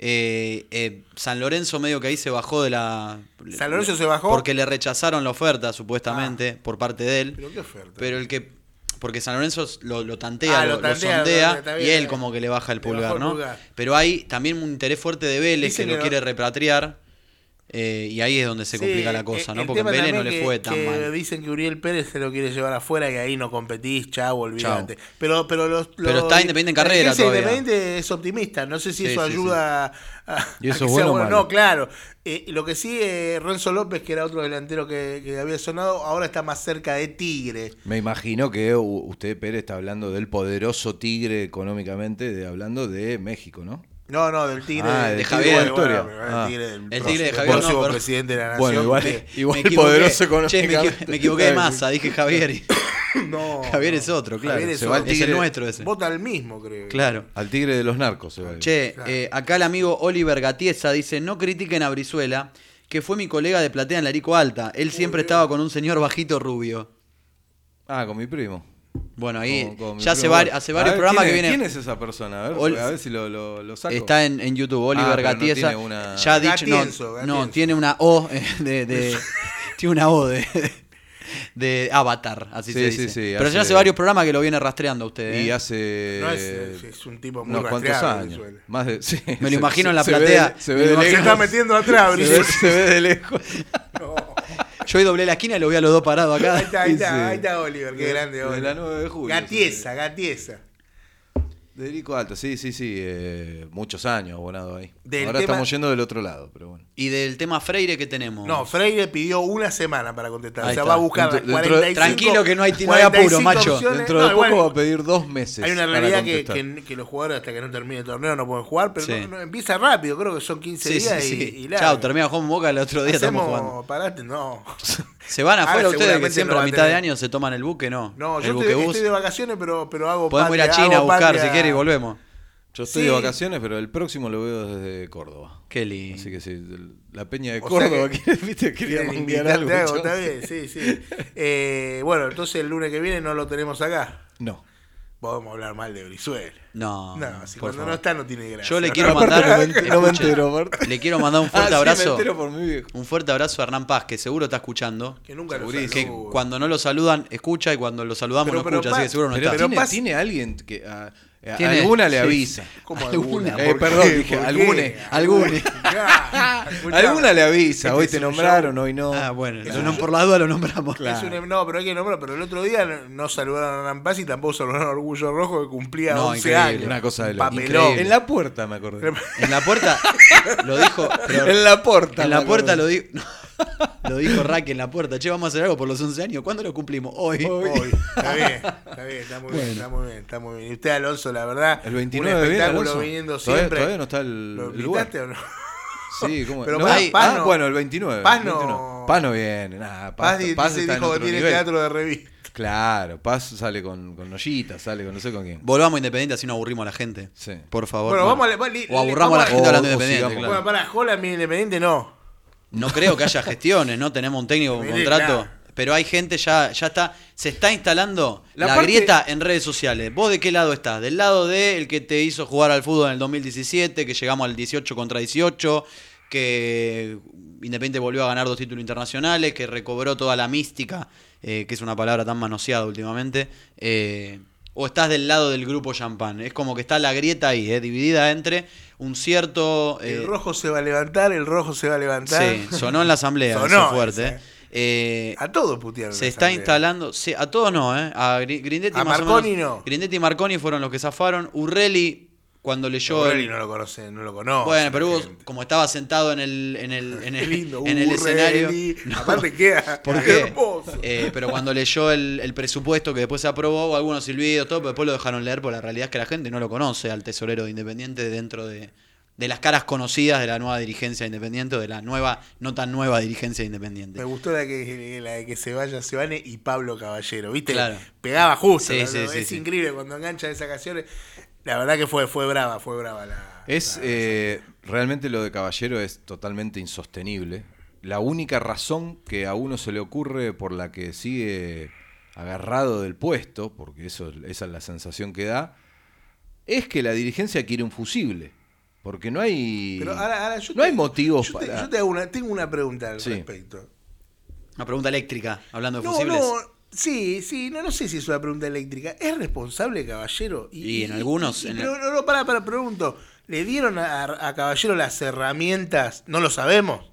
Speaker 6: Eh, eh, San Lorenzo medio que ahí se bajó de la...
Speaker 5: ¿San Lorenzo se bajó?
Speaker 6: Porque le rechazaron la oferta, supuestamente, por parte de él.
Speaker 5: Pero qué oferta.
Speaker 6: Pero el que. Porque San Lorenzo lo, lo tantea,
Speaker 5: Ah,
Speaker 6: lo,
Speaker 5: lo
Speaker 6: lo
Speaker 5: tantea,
Speaker 6: sondea,
Speaker 5: lo- está bien,
Speaker 6: y él como que le baja el pulgar,
Speaker 5: el
Speaker 6: ¿no?
Speaker 5: pulgar.
Speaker 6: Pero hay también un interés fuerte de Vélez
Speaker 5: Dicen
Speaker 6: que lo
Speaker 5: no-
Speaker 6: quiere repatriar. Eh, y ahí es donde se
Speaker 5: Sí,
Speaker 6: complica la
Speaker 5: el-
Speaker 6: cosa, ¿no? Porque en Vélez no le
Speaker 5: que-
Speaker 6: fue tan
Speaker 5: que
Speaker 6: mal.
Speaker 5: Dicen que Uriel Pérez se lo quiere llevar afuera y ahí no competís, chau, olvídate.
Speaker 6: Chau.
Speaker 5: Pero, pero, los,
Speaker 6: Pero está Independiente en carrera todavía.
Speaker 5: Independiente es optimista. No sé si
Speaker 6: Sí,
Speaker 5: eso
Speaker 6: sí,
Speaker 5: ayuda a, a
Speaker 7: ¿Y eso
Speaker 5: que
Speaker 7: es
Speaker 5: sea
Speaker 7: bueno?
Speaker 5: No, claro. Eh, lo que sí, eh, Renzo López, que era otro delantero que, que había sonado, ahora está más cerca de Tigre.
Speaker 7: Me imagino que u- usted, Pérez, está hablando del poderoso Tigre económicamente, de, hablando de México, ¿no?
Speaker 5: No, no, del Tigre
Speaker 7: Ah,
Speaker 5: de,
Speaker 7: de
Speaker 6: Javier
Speaker 5: Bueno, bueno, el
Speaker 7: Ah.
Speaker 5: Tigre del
Speaker 6: El Tigre de
Speaker 5: el
Speaker 6: Javier, no,
Speaker 5: próximo
Speaker 6: pero-
Speaker 5: presidente de la nación.
Speaker 7: Bueno, igual,
Speaker 5: que-
Speaker 7: igual
Speaker 6: me equivoqué.
Speaker 7: poderoso
Speaker 6: Che, me, me equivoqué de masa, dije Javier. y-
Speaker 5: no,
Speaker 6: Javier
Speaker 5: no.
Speaker 6: es otro, claro.
Speaker 5: Javier es
Speaker 7: Se va al
Speaker 5: otro.
Speaker 6: es el
Speaker 7: Tigre-
Speaker 6: nuestro ese.
Speaker 5: Vota al mismo, creo.
Speaker 6: Claro.
Speaker 7: Al Tigre de los narcos se va.
Speaker 6: Che, eh, acá el amigo Oliver Gatiesa dice, no critiquen a Brizuela, que fue mi colega de platea en la Arico Alta. Él siempre estaba con un señor bajito rubio.
Speaker 7: Ah, con mi primo.
Speaker 6: Bueno, ahí ya hace, vari- hace varios
Speaker 7: ver,
Speaker 6: programas
Speaker 7: ¿quién
Speaker 6: que viene...
Speaker 7: ¿Quién es esa persona? A ver,
Speaker 6: Ol-
Speaker 7: a ver si lo, lo, lo saco.
Speaker 6: Está en, en YouTube, Oliver
Speaker 7: Ah, pero no
Speaker 6: Gatiesa.
Speaker 7: tiene una-
Speaker 6: Ya ha dicho, no,
Speaker 5: Gatienzo,
Speaker 6: no, tiene una O eh, de... de- tiene una O de... de Avatar, así
Speaker 7: Sí,
Speaker 6: se dice.
Speaker 7: sí,
Speaker 6: Pero ya
Speaker 7: hace-
Speaker 6: hace varios programas que lo viene rastreando a usted.
Speaker 7: Y
Speaker 6: ¿eh?
Speaker 7: hace.
Speaker 5: No es, un tipo muy
Speaker 7: cuantos
Speaker 5: rastreable,
Speaker 7: años. Más de, sí,
Speaker 6: Me lo
Speaker 7: se-
Speaker 6: imagino en la
Speaker 7: se ve
Speaker 6: platea.
Speaker 7: de- se ve de
Speaker 5: Se
Speaker 7: lejos.
Speaker 5: está metiendo atrás,
Speaker 7: Se ve, se ve de lejos.
Speaker 6: Yo hoy doblé la esquina y lo vi a los dos parados acá.
Speaker 5: Ahí está, ahí está, ahí está Oliver, qué
Speaker 7: De-
Speaker 5: grande
Speaker 7: de
Speaker 5: Oliver.
Speaker 7: la 9 de julio,
Speaker 5: Gatiesa, Gatiesa.
Speaker 7: Dederico Alto, sí, sí, sí. eh, muchos años abonado ahí.
Speaker 5: Del
Speaker 7: Ahora
Speaker 5: tema-
Speaker 7: estamos yendo del otro lado, pero bueno.
Speaker 6: Y del tema Freire que tenemos.
Speaker 5: No, Freire pidió una semana para contestar.
Speaker 6: Ahí
Speaker 5: o sea,
Speaker 6: está.
Speaker 5: va a buscar
Speaker 7: Dentro-
Speaker 5: las
Speaker 7: dentro de-
Speaker 5: 45
Speaker 6: Tranquilo que no hay- no hay apuro,
Speaker 5: 45
Speaker 6: macho.
Speaker 5: opciones.
Speaker 7: Dentro de
Speaker 5: No, igual
Speaker 7: poco va a pedir dos meses.
Speaker 5: Hay una
Speaker 7: para
Speaker 5: realidad que,
Speaker 7: contestar.
Speaker 5: que- que los jugadores hasta que no termine el torneo no pueden jugar, pero
Speaker 6: Sí.
Speaker 5: no- no, empieza rápido, creo que son 15
Speaker 6: Sí, sí,
Speaker 5: días y,
Speaker 6: sí.
Speaker 5: y larga.
Speaker 6: Chao, termina jugando Boca el otro día estamos
Speaker 5: Hacemos-
Speaker 6: jugando.
Speaker 5: Parate, no.
Speaker 6: ¿Se van afuera ustedes que siempre a mitad de año se toman el buque? No.
Speaker 5: No,
Speaker 6: el
Speaker 5: yo
Speaker 6: buque
Speaker 5: estoy,
Speaker 6: bus.
Speaker 5: estoy de vacaciones, pero, pero hago
Speaker 6: Podemos ir a China a buscar
Speaker 5: patria.
Speaker 6: si quiere y volvemos.
Speaker 7: Yo estoy
Speaker 5: Sí.
Speaker 7: de vacaciones, pero el próximo lo veo desde Córdoba.
Speaker 6: Qué lindo.
Speaker 7: Así que sí, la Peña de
Speaker 5: O
Speaker 7: Córdoba,
Speaker 5: que-
Speaker 7: ¿viste? quería enviar algo.
Speaker 5: está bien, sí, sí. Eh, bueno, entonces el lunes que viene no lo tenemos acá.
Speaker 7: No.
Speaker 5: Podemos hablar mal de Brizuela.
Speaker 6: No,
Speaker 5: No, si
Speaker 6: por
Speaker 5: cuando
Speaker 6: favor.
Speaker 5: no está no tiene gracia.
Speaker 6: Yo le quiero mandar.
Speaker 7: no me ent- no me entero.
Speaker 6: Le quiero mandar un fuerte
Speaker 7: Ah, sí, me
Speaker 6: abrazo.
Speaker 7: entero por mi viejo.
Speaker 6: Un fuerte abrazo a Hernán Paz, que seguro está escuchando.
Speaker 5: Que nunca lo.
Speaker 6: Que cuando no lo saludan, escucha y cuando lo saludamos
Speaker 5: Pero-
Speaker 6: no
Speaker 5: pero
Speaker 6: escucha, así
Speaker 5: Paz-
Speaker 6: que seguro no
Speaker 7: Pero,
Speaker 6: está.
Speaker 5: pero
Speaker 7: ¿tiene,
Speaker 5: pasa-
Speaker 7: tiene alguien que a, a
Speaker 6: Tiene-
Speaker 7: alguna le
Speaker 6: sí.
Speaker 7: avisa?
Speaker 5: ¿Cómo
Speaker 6: Alguna.
Speaker 5: alguna?
Speaker 7: Eh,
Speaker 5: ¿Por
Speaker 7: perdón,
Speaker 5: qué?
Speaker 7: dije,
Speaker 5: ¿Por qué?
Speaker 7: alguna, alguna.
Speaker 5: Escuchá.
Speaker 7: Alguna le avisa,
Speaker 5: Este
Speaker 7: hoy te nombraron,
Speaker 5: show.
Speaker 7: hoy no.
Speaker 6: Ah, bueno,
Speaker 5: Claro.
Speaker 6: no, por la duda lo nombramos.
Speaker 5: Un- no, pero hay que nombrar. Pero el otro día no, saludaron a Hernán Paz y tampoco saludaron a Orgullo Rojo que cumplía
Speaker 6: No,
Speaker 5: 11
Speaker 6: increíble,
Speaker 5: años.
Speaker 7: Una cosa de
Speaker 5: papelón.
Speaker 7: En la puerta me acordé.
Speaker 6: En la puerta lo dijo. pero-
Speaker 7: En la puerta.
Speaker 6: en la puerta lo dijo. Lo dijo Rack en la puerta. Che, vamos a hacer algo por los 11 años. ¿Cuándo lo cumplimos? Hoy.
Speaker 5: Hoy. Está bien, está bien, está muy bien, está muy bien, está muy bien. Y usted, Alonso, la verdad,
Speaker 7: El 29
Speaker 5: un
Speaker 7: viene,
Speaker 5: espectáculo
Speaker 7: Alonso.
Speaker 5: viniendo
Speaker 7: Todavía-
Speaker 5: siempre.
Speaker 7: todavía no está el-
Speaker 5: ¿Lo
Speaker 7: el lugar.
Speaker 5: invitaste o no?
Speaker 7: Sí, ¿cómo?
Speaker 5: Pero
Speaker 7: no,
Speaker 5: Paz-
Speaker 7: ah,
Speaker 5: Paz no-
Speaker 7: bueno, el 29.
Speaker 5: Paz no-
Speaker 7: 29. Paz no viene, nada. Paz,
Speaker 5: Paz,
Speaker 7: Paz
Speaker 5: dice- dijo que tiene
Speaker 7: nivel.
Speaker 5: teatro de revista.
Speaker 7: Claro, Paz sale con, con Nollita, sale con no sé con quién.
Speaker 6: Volvamos a Independiente así no aburrimos a la gente.
Speaker 7: Sí.
Speaker 6: Por favor.
Speaker 5: Bueno,
Speaker 6: no.
Speaker 5: vamos a-
Speaker 6: O aburramos a la gente hablando de Independiente.
Speaker 7: sigamos.
Speaker 6: claro.
Speaker 5: Bueno, para Holland, mi independiente no.
Speaker 6: No creo que haya gestiones, ¿no? Tenemos un técnico con contrato.
Speaker 5: claro.
Speaker 6: Pero hay gente ya, ya está, se está instalando la,
Speaker 7: La parte-
Speaker 6: grieta en redes sociales. ¿Vos de qué lado estás? ¿Del lado de el que te hizo jugar al fútbol en el 2017, que llegamos al 18 contra 18, que Independiente volvió a ganar dos títulos internacionales, que recobró toda la mística, eh, que es una palabra tan manoseada últimamente? Eh, ¿O estás del lado del grupo champán? Es como que está la grieta ahí, eh, dividida entre un cierto... eh,
Speaker 5: El rojo se va a levantar, el rojo se va a levantar.
Speaker 6: Sí, sonó en la asamblea,
Speaker 5: Sonó
Speaker 6: eso fuerte. eh. Eh,
Speaker 5: A todos putearon.
Speaker 6: se está
Speaker 5: asamblea.
Speaker 6: instalando, sí, a todos no, ¿eh? A Gri- Grindetti
Speaker 5: A
Speaker 6: más o
Speaker 5: Marconi
Speaker 6: menos-
Speaker 5: no.
Speaker 6: Grindetti y Marconi fueron los que zafaron. Urrelli, cuando leyó...
Speaker 5: Borrelli
Speaker 6: el-
Speaker 5: no lo conoce, no lo conoce.
Speaker 6: bueno, pero como estaba sentado en el, en el, en el,
Speaker 5: lindo,
Speaker 6: en el escenario... No,
Speaker 5: Aparte queda
Speaker 6: ¿Por
Speaker 5: hermoso.
Speaker 6: Eh, pero cuando leyó el, el presupuesto que después se aprobó, algunos silbidos, todo, pero después lo dejaron leer, porque la realidad es que la gente no lo conoce al tesorero de Independiente dentro de, de las caras conocidas de la nueva dirigencia de Independiente o de la nueva, no tan nueva dirigencia de Independiente.
Speaker 5: Me gustó la que, la de que se vaya Sebane y Pablo Caballero, ¿viste?
Speaker 6: Claro.
Speaker 5: Pegaba justo.
Speaker 6: Sí,
Speaker 5: ¿no?
Speaker 6: sí, sí,
Speaker 5: es
Speaker 6: sí.
Speaker 5: increíble cuando engancha esas canciones. La verdad que fue, fue brava, fue brava la.
Speaker 7: Es
Speaker 5: la-
Speaker 7: eh, realmente lo de Caballero es totalmente insostenible. La única razón que a uno se le ocurre por la que sigue agarrado del puesto, porque eso esa es la sensación que da, es que la dirigencia quiere un fusible. Porque no hay.
Speaker 5: Pero ahora, ahora yo
Speaker 7: no
Speaker 5: te-
Speaker 7: hay motivos
Speaker 5: yo te-
Speaker 7: para.
Speaker 5: yo te hago una, tengo una pregunta al
Speaker 7: Sí.
Speaker 5: respecto.
Speaker 6: Una pregunta eléctrica, hablando de
Speaker 5: No,
Speaker 6: fusibles.
Speaker 5: no, sí, sí, no, no sé si es una pregunta eléctrica. ¿Es responsable Caballero?
Speaker 6: Y en algunos,
Speaker 5: y-
Speaker 6: en el-
Speaker 5: no, no, para, para, pregunto. ¿Le dieron a, a Caballero las herramientas? No lo sabemos.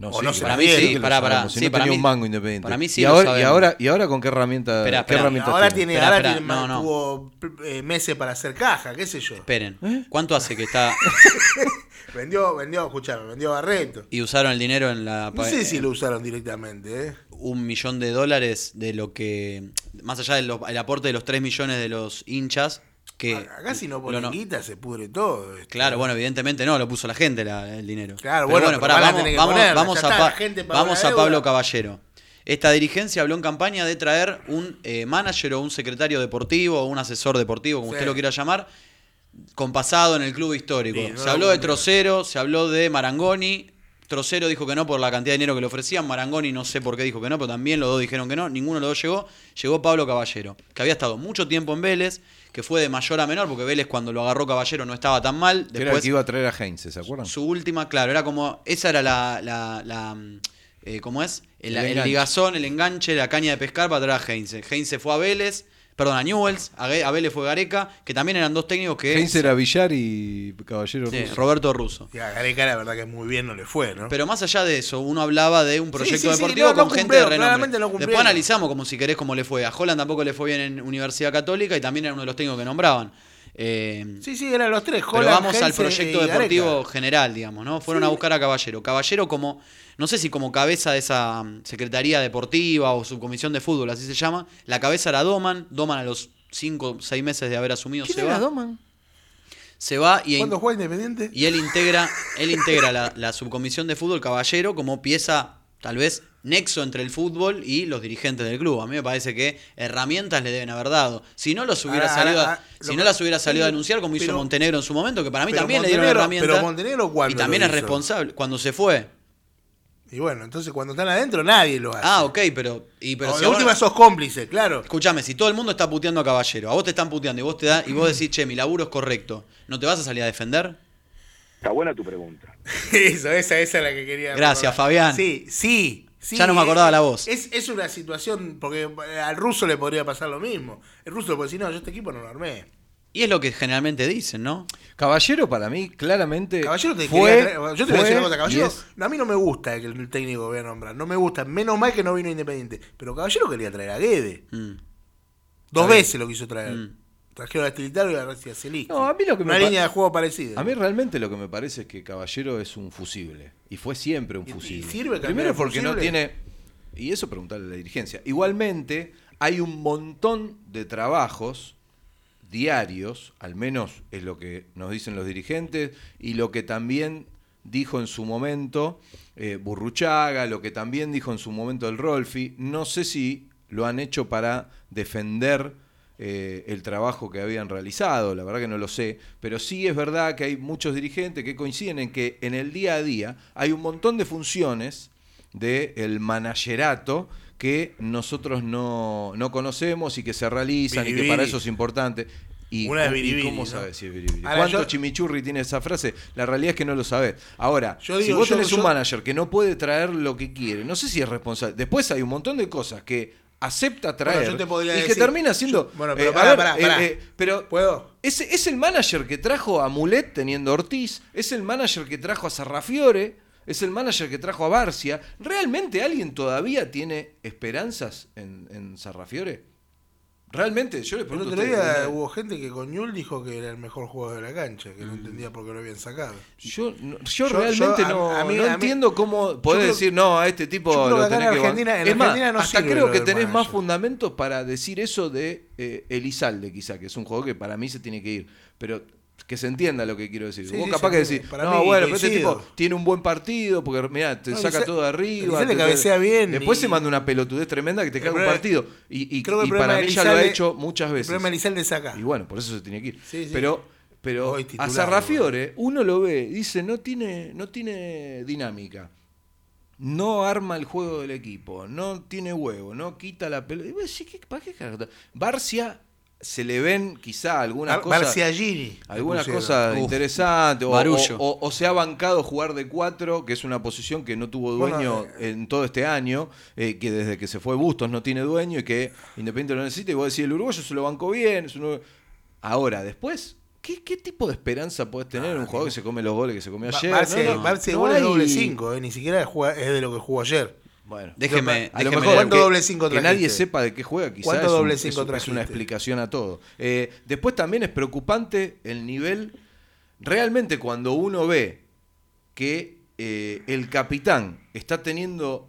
Speaker 7: No,
Speaker 5: o
Speaker 7: sí,
Speaker 5: no
Speaker 7: que-
Speaker 5: se
Speaker 6: para mí sí,
Speaker 7: sabemos, si
Speaker 6: sí,
Speaker 7: no
Speaker 6: para
Speaker 7: tenía
Speaker 6: mí-
Speaker 7: un mango independiente.
Speaker 6: para mí sí
Speaker 7: y,
Speaker 6: lo
Speaker 7: ahora, y, ahora, ¿Y ahora con qué herramienta? Qué
Speaker 6: espera.
Speaker 7: herramientas
Speaker 5: Ahora
Speaker 7: tiene?
Speaker 6: Espera,
Speaker 5: ahora tiene
Speaker 6: no, no.
Speaker 5: tuvo eh, meses para hacer caja, qué sé yo.
Speaker 6: Esperen.
Speaker 7: ¿Eh?
Speaker 6: ¿Cuánto hace que está
Speaker 5: Vendió, vendió, escuchame, vendió Barreto.
Speaker 6: y usaron el dinero en la
Speaker 5: No sé si
Speaker 6: eh,
Speaker 5: lo usaron directamente, ¿eh?
Speaker 6: un millón de dólares de lo que más allá del aporte de los 3 millones de los hinchas que
Speaker 5: Acá si no ponen guita se pudre todo. esto.
Speaker 6: Claro, bueno, evidentemente no, lo puso la gente la- el dinero.
Speaker 5: Claro, bueno, pero
Speaker 6: pará, vamos,
Speaker 5: que
Speaker 6: vamos,
Speaker 5: ponerla,
Speaker 6: vamos
Speaker 5: ya
Speaker 6: a, Pa-
Speaker 5: gente
Speaker 6: vamos. Pablo Caballero. Esta dirigencia habló en campaña de traer un eh, manager o un secretario deportivo o un asesor deportivo, como
Speaker 5: Sí.
Speaker 6: usted lo quiera llamar, con pasado en el club histórico.
Speaker 5: Sí,
Speaker 6: se habló de. Trocero, se habló de Marangoni. Trocero dijo que no por la cantidad de dinero que le ofrecían. Marangoni no sé por qué dijo que no, pero también los dos dijeron que no. Ninguno de los dos llegó. Llegó Pablo Caballero, que había estado mucho tiempo en Vélez, que fue de mayor a menor, porque Vélez cuando lo agarró Caballero no estaba tan mal.
Speaker 7: Que era el
Speaker 6: Después
Speaker 7: que iba a traer a Heinze, ¿se acuerdan?
Speaker 6: su última, claro, era como. Esa era la. la, la, eh, ¿Cómo es? El,
Speaker 7: El
Speaker 6: el
Speaker 7: enganche.
Speaker 6: ligazón, el enganche, la caña de pescar para traer a Heinze. Heinze fue a Vélez, perdón, a Newells, a, Ge- a Vélez fue Gareca, que también eran dos técnicos que.
Speaker 7: Heinze era Villar y Caballero
Speaker 6: Sí,
Speaker 7: Russo.
Speaker 6: Roberto Russo.
Speaker 5: Y a Gareca la verdad que muy bien no le fue, ¿no?
Speaker 6: Pero más allá de eso, uno hablaba de un proyecto
Speaker 5: sí, sí,
Speaker 6: deportivo
Speaker 5: no, no
Speaker 6: con gente de renombre. Después analizamos como si querés cómo le fue. A Holland tampoco le fue bien en Universidad Católica y también era uno de los técnicos que nombraban. Eh,
Speaker 5: Sí, sí, eran los tres.
Speaker 6: Pero
Speaker 5: Holland,
Speaker 6: vamos al proyecto deportivo
Speaker 5: Gareca.
Speaker 6: general, digamos, ¿no? Fueron a buscar a Caballero. Caballero como, no sé si como cabeza de esa mm, Secretaría Deportiva o Subcomisión de Fútbol, así se llama. La cabeza era Doman. Doman a los 5 o 6 meses de haber asumido
Speaker 7: ¿Quién
Speaker 6: se
Speaker 7: era
Speaker 6: va.
Speaker 7: Doman?
Speaker 6: Se va y,
Speaker 5: ¿Cuándo juega Independiente?
Speaker 6: y él integra, él integra la, la Subcomisión de Fútbol Caballero como pieza, tal vez, nexo entre el fútbol y los dirigentes del club. A mí me parece que herramientas le deben haber dado. Si no los hubiera
Speaker 5: Ahora,
Speaker 6: salido, a-
Speaker 5: ahora,
Speaker 6: si no
Speaker 5: que-
Speaker 6: las hubiera salido a denunciar como hizo Montenegro en su momento, que para mí también le dieron
Speaker 5: Montenegro-
Speaker 6: herramientas.
Speaker 5: pero Montenegro, ¿cuándo
Speaker 6: y también
Speaker 5: lo
Speaker 6: es responsable. Cuando se fue.
Speaker 5: Y bueno, entonces cuando están adentro nadie lo hace.
Speaker 6: Ah, ok, pero. Y, pero
Speaker 5: O
Speaker 6: si ahora-
Speaker 5: última sos cómplice, claro.
Speaker 6: Escuchame, si todo el mundo está puteando a Caballero, a vos te están puteando y vos te da, y vos decís, che, mi laburo es correcto, ¿no te vas a salir a defender?
Speaker 8: Está buena tu pregunta.
Speaker 5: Eso, esa, esa es la que quería.
Speaker 6: Gracias,
Speaker 5: recordar.
Speaker 6: Fabián.
Speaker 5: Sí, sí. Sí,
Speaker 6: Ya no me acordaba
Speaker 5: es-
Speaker 6: la voz.
Speaker 5: Es, es una situación, porque al ruso le podría pasar lo mismo. El ruso le puede decir, no, yo este equipo no lo armé.
Speaker 6: Y es lo que generalmente dicen, ¿no?
Speaker 7: Caballero para mí claramente
Speaker 5: Caballero te
Speaker 7: fue,
Speaker 5: quería Yo te voy a decir una cosa, Caballero. A mí no me gusta que el técnico voy a nombrar. No me gusta. Menos mal que no vino Independiente. Pero Caballero quería traer a Guede.
Speaker 6: Mm.
Speaker 5: Dos veces lo quiso traer.
Speaker 6: Mm.
Speaker 5: Trajeron a Stilitaro y a.
Speaker 7: No, a mí lo que me
Speaker 5: Una línea de juego parecida.
Speaker 7: A mí realmente lo que me parece es que Caballero es un fusible. Y fue siempre un
Speaker 5: ¿Y- y
Speaker 7: fusible.
Speaker 5: sirve
Speaker 7: Primero porque no tiene. Y eso preguntarle a la dirigencia. Igualmente, hay un montón de trabajos diarios, al menos es lo que nos dicen los dirigentes, y lo que también dijo en su momento eh, Burruchaga, lo que también dijo en su momento el Rolfi. No sé si lo han hecho para defender eh, el trabajo que habían realizado, la verdad que no lo sé, pero sí es verdad que hay muchos dirigentes que coinciden en que en el día a día hay un montón de funciones del managerato que nosotros no, no conocemos y que se realizan y que para eso es importante. Y,
Speaker 5: Una de
Speaker 7: y
Speaker 5: biribiri,
Speaker 7: cómo
Speaker 5: ¿no?
Speaker 7: sabes si es biribiri?
Speaker 5: Ahora,
Speaker 7: ¿Cuánto
Speaker 5: yo-
Speaker 7: chimichurri tiene esa frase? La realidad es que no lo sabes. Ahora,
Speaker 5: Yo
Speaker 7: si vos
Speaker 5: yo-
Speaker 7: tenés un manager que no puede traer lo que quiere, no sé si es responsable. Después hay un montón de cosas que acepta traer
Speaker 5: yo te podría
Speaker 7: y que termina siendo...
Speaker 5: yo- bueno, pero
Speaker 7: eh,
Speaker 5: pará,
Speaker 7: ver,
Speaker 5: pará,
Speaker 7: eh,
Speaker 5: pará.
Speaker 7: eh, pero
Speaker 5: ¿Puedo?
Speaker 7: es, es el manager que trajo a Mulet teniendo a Ortiz, es el manager que trajo a Sarrafiore, es el manager que trajo a Barcia. ¿Realmente alguien todavía tiene esperanzas en, en Sarrafiore? ¿Realmente? Yo le
Speaker 5: El
Speaker 7: pregunto
Speaker 5: otro
Speaker 7: a ustedes,
Speaker 5: día hubo gente que con Ñul dijo que era el mejor jugador de la cancha, que no entendía por qué lo habían sacado.
Speaker 7: Yo, no- yo,
Speaker 5: Yo-
Speaker 7: realmente
Speaker 5: yo- a-
Speaker 7: no,
Speaker 5: a mí-
Speaker 7: no
Speaker 5: mí-
Speaker 7: entiendo cómo podés
Speaker 5: creo-
Speaker 7: decir, no, a este tipo
Speaker 5: yo creo
Speaker 7: lo
Speaker 5: que
Speaker 7: tenés
Speaker 5: en
Speaker 7: que ban-".
Speaker 5: Argentina- en
Speaker 7: Es más,
Speaker 5: Argentina no
Speaker 7: hasta creo que tenés más fundamentos para decir eso de eh, Elizalde, quizá, que es un jugador que para mí se tiene que ir. Pero que se entienda lo que quiero decir.
Speaker 5: Sí,
Speaker 7: Vos
Speaker 5: sí,
Speaker 7: capaz que decís,
Speaker 5: Para
Speaker 7: no,
Speaker 5: mí,
Speaker 7: bueno, pero este tipo tiene un buen partido, porque mirá, te
Speaker 5: No,
Speaker 7: saca todo de arriba. Te-
Speaker 5: cabecea bien
Speaker 7: Después
Speaker 5: y-
Speaker 7: se manda una pelotudez tremenda que te caga un
Speaker 5: problema-
Speaker 7: partido. Y, y-
Speaker 5: Creo que el
Speaker 7: y
Speaker 5: problema
Speaker 7: para mí ya lo ha hecho muchas
Speaker 5: El
Speaker 7: veces.
Speaker 5: problema de Elizalde es acá.
Speaker 7: Y bueno, por eso se tiene que ir.
Speaker 5: Sí.
Speaker 7: Pero, pero a Sarrafiore uno lo ve, dice, no tiene, no tiene dinámica. No arma el juego del equipo, no tiene huevo, no quita la pelota. Y vos decís, ¿qué- ¿Para qué carajo? Barcia se le ven quizá algunas
Speaker 5: Bar-
Speaker 7: cosas.
Speaker 5: Barciagini.
Speaker 7: Algunas
Speaker 5: pusieron.
Speaker 7: cosas
Speaker 6: Uf,
Speaker 7: interesantes. O, o- se ha bancado jugar de cuatro, que es una posición que no tuvo dueño
Speaker 5: Bueno,
Speaker 7: en todo este año, eh, que desde que se fue Bustos no tiene dueño y que Independiente lo necesita. Y vos decís, el uruguayo se lo bancó bien. es un- Ahora, después, ¿qué, qué tipo de esperanza puedes tener en un jugador que se come los goles que se comió ayer?
Speaker 5: Barcia,
Speaker 7: No, no, hay-
Speaker 5: doble 5, eh, ni siquiera es de lo que jugó ayer.
Speaker 7: Bueno,
Speaker 6: Déjeme,
Speaker 7: a lo
Speaker 6: déjeme
Speaker 7: mejor
Speaker 6: leer.
Speaker 5: ¿Cuánto
Speaker 7: que,
Speaker 5: doble cinco
Speaker 7: que nadie sepa de qué juega, quizás
Speaker 5: ¿Cuánto
Speaker 7: es,
Speaker 5: doble
Speaker 7: es
Speaker 5: cinco
Speaker 7: es una explicación a todo. Eh, después también es preocupante el nivel, realmente cuando uno ve que eh, el capitán está teniendo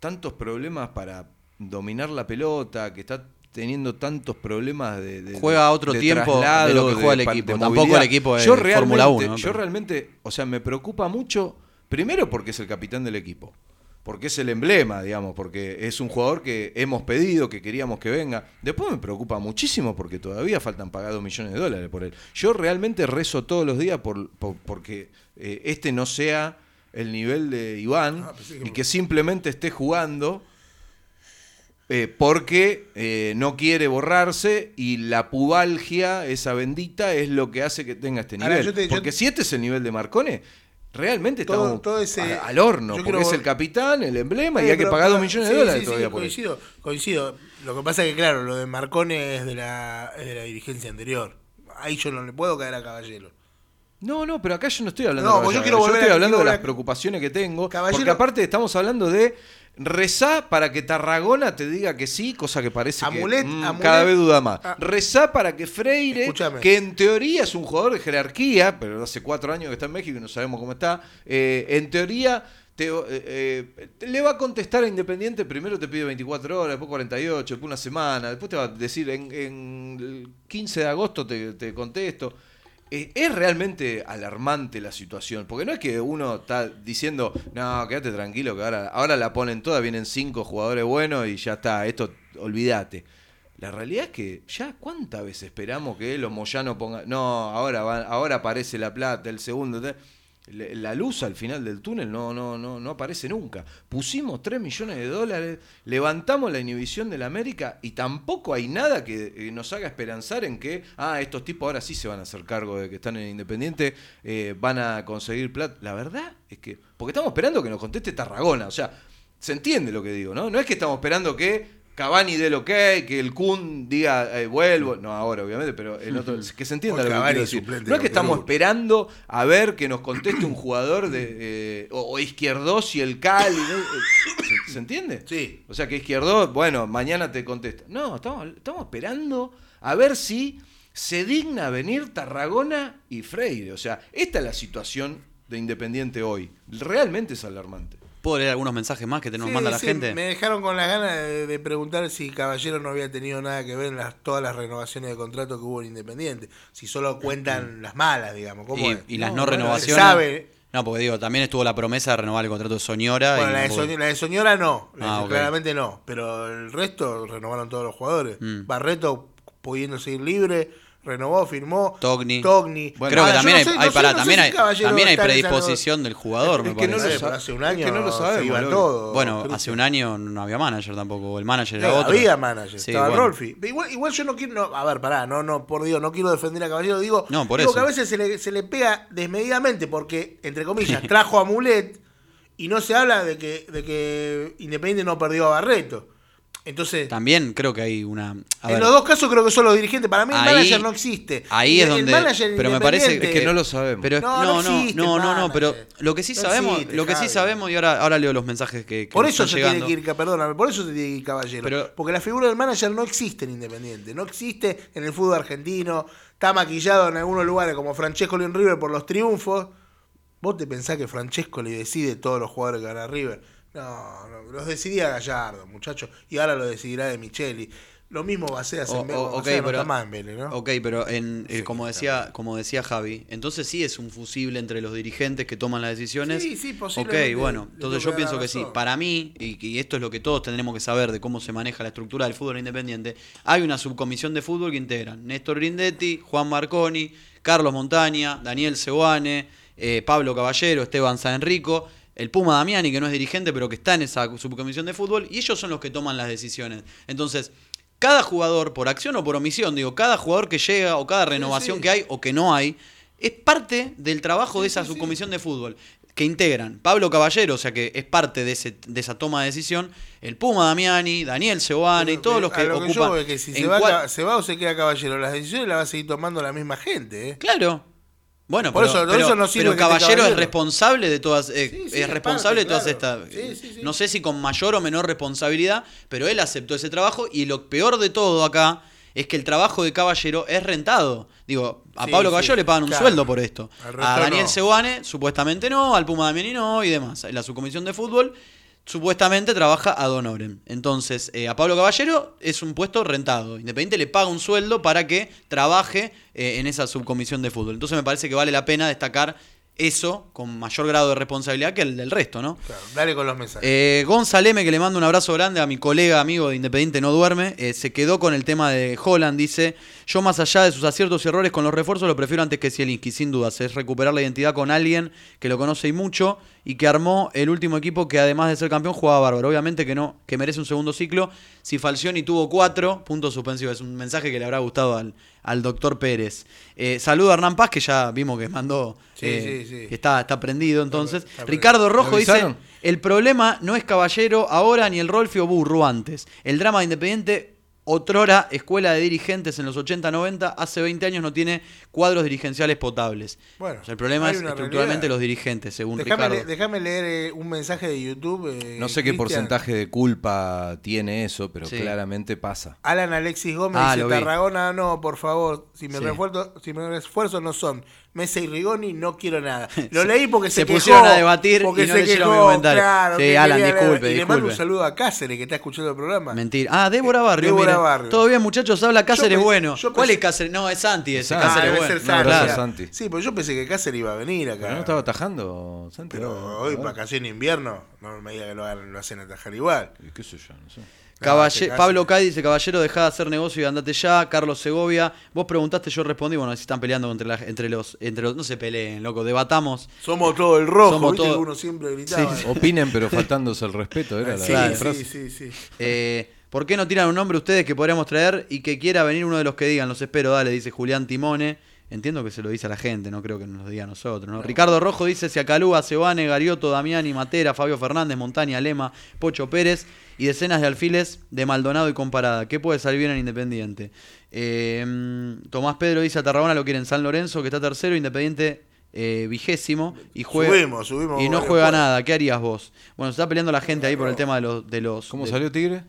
Speaker 7: tantos problemas para dominar la pelota, que está teniendo tantos problemas de, de-
Speaker 6: Juega a otro
Speaker 7: de
Speaker 6: tiempo
Speaker 7: traslado,
Speaker 6: de lo que juega el equipo. Tampoco el equipo de
Speaker 7: Yo
Speaker 6: Fórmula
Speaker 7: realmente-
Speaker 6: 1, ¿no?
Speaker 7: Yo realmente, o sea, me preocupa mucho, primero porque es el capitán del equipo, porque es el emblema, digamos, porque es un jugador que hemos pedido, que queríamos que venga. Después me preocupa muchísimo porque todavía faltan pagar dos millones de dólares por él. Yo realmente rezo todos los días por, por- porque eh, este no sea el nivel de Iván
Speaker 5: Ah,
Speaker 7: y que simplemente esté jugando eh, porque eh, no quiere borrarse y la pubalgia, esa bendita, es lo que hace que tenga este nivel.
Speaker 5: te-
Speaker 7: porque si este es el nivel de Marcone, realmente
Speaker 5: Todo-
Speaker 7: estamos
Speaker 5: todo ese-
Speaker 7: a- al horno,
Speaker 5: yo
Speaker 7: porque es el capitán, el emblema, y hay que pagar dos millones
Speaker 5: sí,
Speaker 7: de dólares
Speaker 5: sí, sí,
Speaker 7: todavía por él.
Speaker 5: coincido, coincido. Lo que pasa es que, claro, lo de Marcone es de la, es de la dirigencia anterior. Ahí yo no le puedo caer a Caballero.
Speaker 7: No, no, pero acá yo no estoy hablando
Speaker 5: No,
Speaker 7: de
Speaker 5: pues yo
Speaker 7: Caballero,
Speaker 5: quiero
Speaker 7: yo estoy
Speaker 5: a-
Speaker 7: hablando de las preocupaciones que tengo,
Speaker 5: Caballero-
Speaker 7: porque aparte estamos hablando de rezá para que Tarragona te diga que sí, cosa que parece
Speaker 5: Amulet-
Speaker 7: que mm,
Speaker 5: Amulet-
Speaker 7: cada vez duda más.
Speaker 5: Ah.
Speaker 7: Rezá para que Freire,
Speaker 5: Escúchame.
Speaker 7: que en teoría es un jugador de jerarquía, pero hace cuatro años que está en México y no sabemos cómo está, eh, en teoría te, eh, eh, te- le va a contestar a Independiente, primero te pide 24 horas, después 48, después una semana, después te va a decir en, en el 15 de agosto te, te contesto. Es realmente alarmante la situación, porque no es que uno está diciendo, no, quédate tranquilo, que ahora, ahora la ponen toda, vienen cinco jugadores buenos y ya está, esto olvídate. La realidad es que ya cuántas veces esperamos que los Moyano pongan, no, ahora va, ahora aparece la plata, el segundo, te- la luz al final del túnel no, no, no, no aparece nunca. Pusimos 3 millones de dólares, levantamos la inhibición de la América y tampoco hay nada que eh, nos haga esperanzar en que, ah, estos tipos ahora sí se van a hacer cargo de que están en Independiente, eh, van a conseguir plata. La verdad es que, porque estamos esperando que nos conteste Tarragona, o sea, se entiende lo que digo, ¿no? No es que estamos esperando que Cavani dé el ok, que el Kun diga eh, vuelvo, no ahora obviamente, pero el otro, que se entienda lo que quiero decir. No es que estamos esperando a ver que nos conteste un jugador de eh, o, o Izquierdos y el Cali, ¿no? Eh, ¿Se, se entiende?
Speaker 5: Sí.
Speaker 7: O sea que Izquierdos, bueno, mañana te contesta. No, estamos, estamos esperando a ver si se digna venir Tarragona y Freire. O sea, esta es la situación de Independiente hoy. Realmente es alarmante.
Speaker 6: ¿Puedo leer algunos mensajes más que te nos
Speaker 5: Sí,
Speaker 6: manda la
Speaker 5: sí,
Speaker 6: gente?
Speaker 5: Me dejaron con las ganas de, de preguntar si Caballero no había tenido nada que ver en las, todas las renovaciones de contrato que hubo en Independiente. Si solo cuentan las malas, digamos. ¿Cómo
Speaker 6: Y, las no, renovaciones.
Speaker 5: sabe.
Speaker 6: No, porque digo, también estuvo la promesa de renovar el contrato de Soñora.
Speaker 5: Bueno,
Speaker 6: y
Speaker 5: la de, la Soñora no,
Speaker 6: Ah,
Speaker 5: claramente no, pero el resto renovaron todos los jugadores.
Speaker 6: Mm.
Speaker 5: Barreto pudiendo seguir libre, renovó, firmó.
Speaker 6: Togni.
Speaker 5: Togni.
Speaker 6: Creo que
Speaker 5: Ahora,
Speaker 6: también
Speaker 5: no
Speaker 6: hay,
Speaker 5: sé-
Speaker 6: hay-
Speaker 5: no sé
Speaker 6: también
Speaker 5: si
Speaker 6: hay, también predisposición del jugador, me
Speaker 7: Es que no lo
Speaker 5: Eh, hace un
Speaker 7: es
Speaker 5: año
Speaker 7: que no lo sabemos, Lolo.
Speaker 5: todos.
Speaker 6: Bueno, hace un año no había manager tampoco, el manager
Speaker 5: Eh,
Speaker 6: era otro.
Speaker 5: había manager,
Speaker 6: Sí,
Speaker 5: estaba
Speaker 6: bueno.
Speaker 5: Rolfi. Igual, igual yo no quiero, no, a ver, pará, no, no, por Dios, no quiero defender a Caballero, digo,
Speaker 6: No, por
Speaker 5: digo
Speaker 6: eso.
Speaker 5: que a veces se le, se le pega desmedidamente porque, entre comillas, trajo a Mulet y no se habla de que, de que Independiente no perdió a Barreto. Entonces,
Speaker 6: También creo que hay una. a
Speaker 5: en
Speaker 6: ver,
Speaker 5: los dos casos creo que son los dirigentes. Para mí el
Speaker 6: Ahí-
Speaker 5: manager no existe.
Speaker 6: ahí es
Speaker 5: el
Speaker 6: donde-
Speaker 5: manager
Speaker 6: pero me parece
Speaker 5: independiente-
Speaker 7: que no lo sabemos.
Speaker 6: Pero
Speaker 5: No,
Speaker 6: no,
Speaker 5: no
Speaker 6: no,
Speaker 5: existe
Speaker 6: no,
Speaker 5: el
Speaker 6: no, no, pero lo que sí
Speaker 5: No
Speaker 6: sabemos,
Speaker 5: existe,
Speaker 6: lo que sí sabemos, y ahora, ahora leo los mensajes que, que
Speaker 5: Por
Speaker 6: nos
Speaker 5: eso se
Speaker 6: llegando.
Speaker 5: tiene que ir, perdóname, por eso se tiene que ir Caballero.
Speaker 6: Pero-
Speaker 5: porque la figura del manager no existe en Independiente. No existe en el fútbol argentino. Está maquillado en algunos lugares como Francesco León River por los triunfos. ¿Vos te pensás que Francesco le decide todos los jugadores que van a River? No, no, los decidía Gallardo, muchachos. Y ahora lo decidirá de Micheli. Lo mismo Baceas
Speaker 6: O-
Speaker 5: en Vélez.
Speaker 6: o- ok,
Speaker 5: Baceas no
Speaker 6: pero,
Speaker 5: está más en Vélez, ¿no?
Speaker 6: ok, pero en, eh, como, decía, como decía Javi, entonces sí es un fusible entre los dirigentes que toman las decisiones.
Speaker 5: Sí, sí, posiblemente
Speaker 6: Ok, bueno, entonces yo pienso que sí. Para mí, y, y esto es lo que todos tendremos que saber de cómo se maneja la estructura del fútbol independiente, hay una subcomisión de fútbol que integran Néstor Grindetti, Juan Marconi, Carlos Montaña, Daniel Seguane, eh, Pablo Caballero, Esteban San Enrico, el Puma Damiani, que no es dirigente, pero que está en esa subcomisión de fútbol, y ellos son los que toman las decisiones. Entonces, cada jugador, por acción o por omisión, digo, cada jugador que llega o cada renovación
Speaker 5: sí.
Speaker 6: que hay o que no hay, es parte del trabajo de esa subcomisión de fútbol que integran Pablo Caballero, o sea que es parte de, ese, de esa toma de decisión, el Puma Damiani, Daniel Seoane y todos los que
Speaker 5: A lo que
Speaker 6: ocupan.
Speaker 5: que si va, se va o se queda caballero, las decisiones las va a seguir tomando la misma gente, ¿eh?
Speaker 6: Claro. Bueno,
Speaker 5: Por
Speaker 6: pero,
Speaker 5: eso-
Speaker 6: pero-
Speaker 5: eso no sirve
Speaker 6: pero Caballero, es responsable de todas, eh,
Speaker 5: Sí, sí,
Speaker 6: es
Speaker 5: es
Speaker 6: responsable
Speaker 5: parte,
Speaker 6: de todas
Speaker 5: claro.
Speaker 6: estas.
Speaker 5: Sí, sí.
Speaker 6: No sé si con mayor o menor responsabilidad, pero él aceptó ese trabajo y lo peor de todo acá es que el trabajo de Caballero es rentado. Digo, a Pablo Caballero le pagan un
Speaker 5: claro.
Speaker 6: sueldo por esto. A Daniel
Speaker 5: no.
Speaker 6: Supuestamente no, al Puma Damiani no y demás. La subcomisión de fútbol, supuestamente trabaja a Donoren. Entonces, eh, a Pablo Caballero es un puesto rentado. Independiente le paga un sueldo para que trabaje eh, en esa subcomisión de fútbol. Entonces me parece que vale la pena destacar eso con mayor grado de responsabilidad que el del resto, ¿no?
Speaker 5: Claro, dale con los mensajes.
Speaker 6: Eh, Gonzaleme, que le mando un abrazo grande a mi colega amigo de Independiente No Duerme, eh, se quedó con el tema de Holland, dice, yo más allá de sus aciertos y errores con los refuerzos, lo prefiero antes que Zielinski, sin dudas, es recuperar la identidad con alguien que lo conoce y mucho y que armó el último equipo que además de ser campeón jugaba bárbaro. Obviamente que no, que merece un segundo ciclo. Si Falcioni tuvo cuatro, puntos suspensivos. Es un mensaje que le habrá gustado al, al doctor Pérez. Eh, saludo a Hernán Paz, que ya vimos que mandó,
Speaker 5: Sí,
Speaker 6: eh,
Speaker 5: sí, sí.
Speaker 6: que está, está prendido entonces.
Speaker 5: está.
Speaker 6: Ricardo Rojo
Speaker 7: ¿Lo
Speaker 6: dice, el problema no es Caballero ahora ni el Rolfi o Burro antes. El drama de Independiente, otrora escuela de dirigentes en los 80-90, hace 20 años no tiene cuadros dirigenciales potables.
Speaker 5: Bueno,
Speaker 6: O sea, el problema es estructuralmente
Speaker 5: realidad.
Speaker 6: los dirigentes, según
Speaker 5: Déjame,
Speaker 6: Ricardo.
Speaker 5: le- déjame leer eh, un mensaje de YouTube. eh,
Speaker 7: No sé qué porcentaje de culpa tiene eso, pero
Speaker 6: Sí.
Speaker 7: claramente pasa.
Speaker 5: Alan Alexis Gómez
Speaker 6: Ah,
Speaker 5: dice. Tarragona, no, por favor, si me
Speaker 6: Sí.
Speaker 5: refuerzo, si me esfuerzo no son Mesa y Rigoni, no quiero nada. Lo leí porque se,
Speaker 6: Se
Speaker 5: quejó,
Speaker 6: pusieron a debatir
Speaker 5: porque
Speaker 6: y no
Speaker 5: se quejó,
Speaker 6: mi comentario.
Speaker 5: claro,
Speaker 6: Sí, Alan,
Speaker 5: leer.
Speaker 6: disculpe,
Speaker 5: Y le mando un
Speaker 6: disculpe.
Speaker 5: saludo a Cáceres que está escuchando el programa.
Speaker 6: Mentira. Ah, Débora Barrio.
Speaker 5: Débora
Speaker 6: mire.
Speaker 5: Barrio.
Speaker 6: Todo bien, muchachos. Habla Cáceres
Speaker 5: pe-
Speaker 6: bueno.
Speaker 5: yo
Speaker 6: ¿Cuál
Speaker 5: pensé-
Speaker 6: es Cáceres? No, es Santi ese.
Speaker 5: Ah,
Speaker 6: Cáceres
Speaker 5: debe
Speaker 6: bueno.
Speaker 5: ser Santi. claro.
Speaker 7: Santi.
Speaker 5: Sí, pues yo pensé que Cáceres iba a venir acá.
Speaker 7: Pero no estaba atajando, Santi.
Speaker 5: Pero hoy, vacaciones de invierno, no me diga que lo, lo hacen atajar igual.
Speaker 7: Y ¿Qué sé yo? No sé.
Speaker 6: Caballe-
Speaker 5: te
Speaker 6: Pablo Cádiz dice, caballero, dejá de hacer negocio y andate ya. Carlos Segovia, vos preguntaste, yo respondí. Bueno, si están peleando entre, la- entre, los, entre los... No se peleen, loco, debatamos.
Speaker 5: Somos todo el rojo,
Speaker 6: Somos
Speaker 5: viste
Speaker 6: todo-
Speaker 5: uno siempre gritaba.
Speaker 6: Sí,
Speaker 7: Opinen, pero faltándose el respeto, era la,
Speaker 5: Sí,
Speaker 7: la
Speaker 6: Claro.
Speaker 7: frase.
Speaker 5: sí, sí, sí.
Speaker 6: Eh, ¿Por qué no tiran un nombre ustedes que podríamos traer y que quiera venir uno de los que digan? Los espero, dale, dice Julián Timone. Entiendo que se lo dice a la gente, no creo que nos lo diga a nosotros. ¿no? Ricardo Rojo dice Siacalúa, Sebane, Garioto, Damiani, Matera, Fabio Fernández, Montaña, Lema, Pocho Pérez y decenas de alfiles de Maldonado y comparada. ¿Qué puede salir bien en Independiente? Eh, Tomás Pedro dice a Tarragona lo quiere en San Lorenzo, que está tercero, Independiente eh, vigésimo y juega
Speaker 5: Subimos, subimos
Speaker 6: y no juega nada. ¿Qué harías vos? Bueno, se está peleando la gente ahí por el tema de los... De los
Speaker 7: ¿Cómo
Speaker 6: de-
Speaker 7: salió Tigre?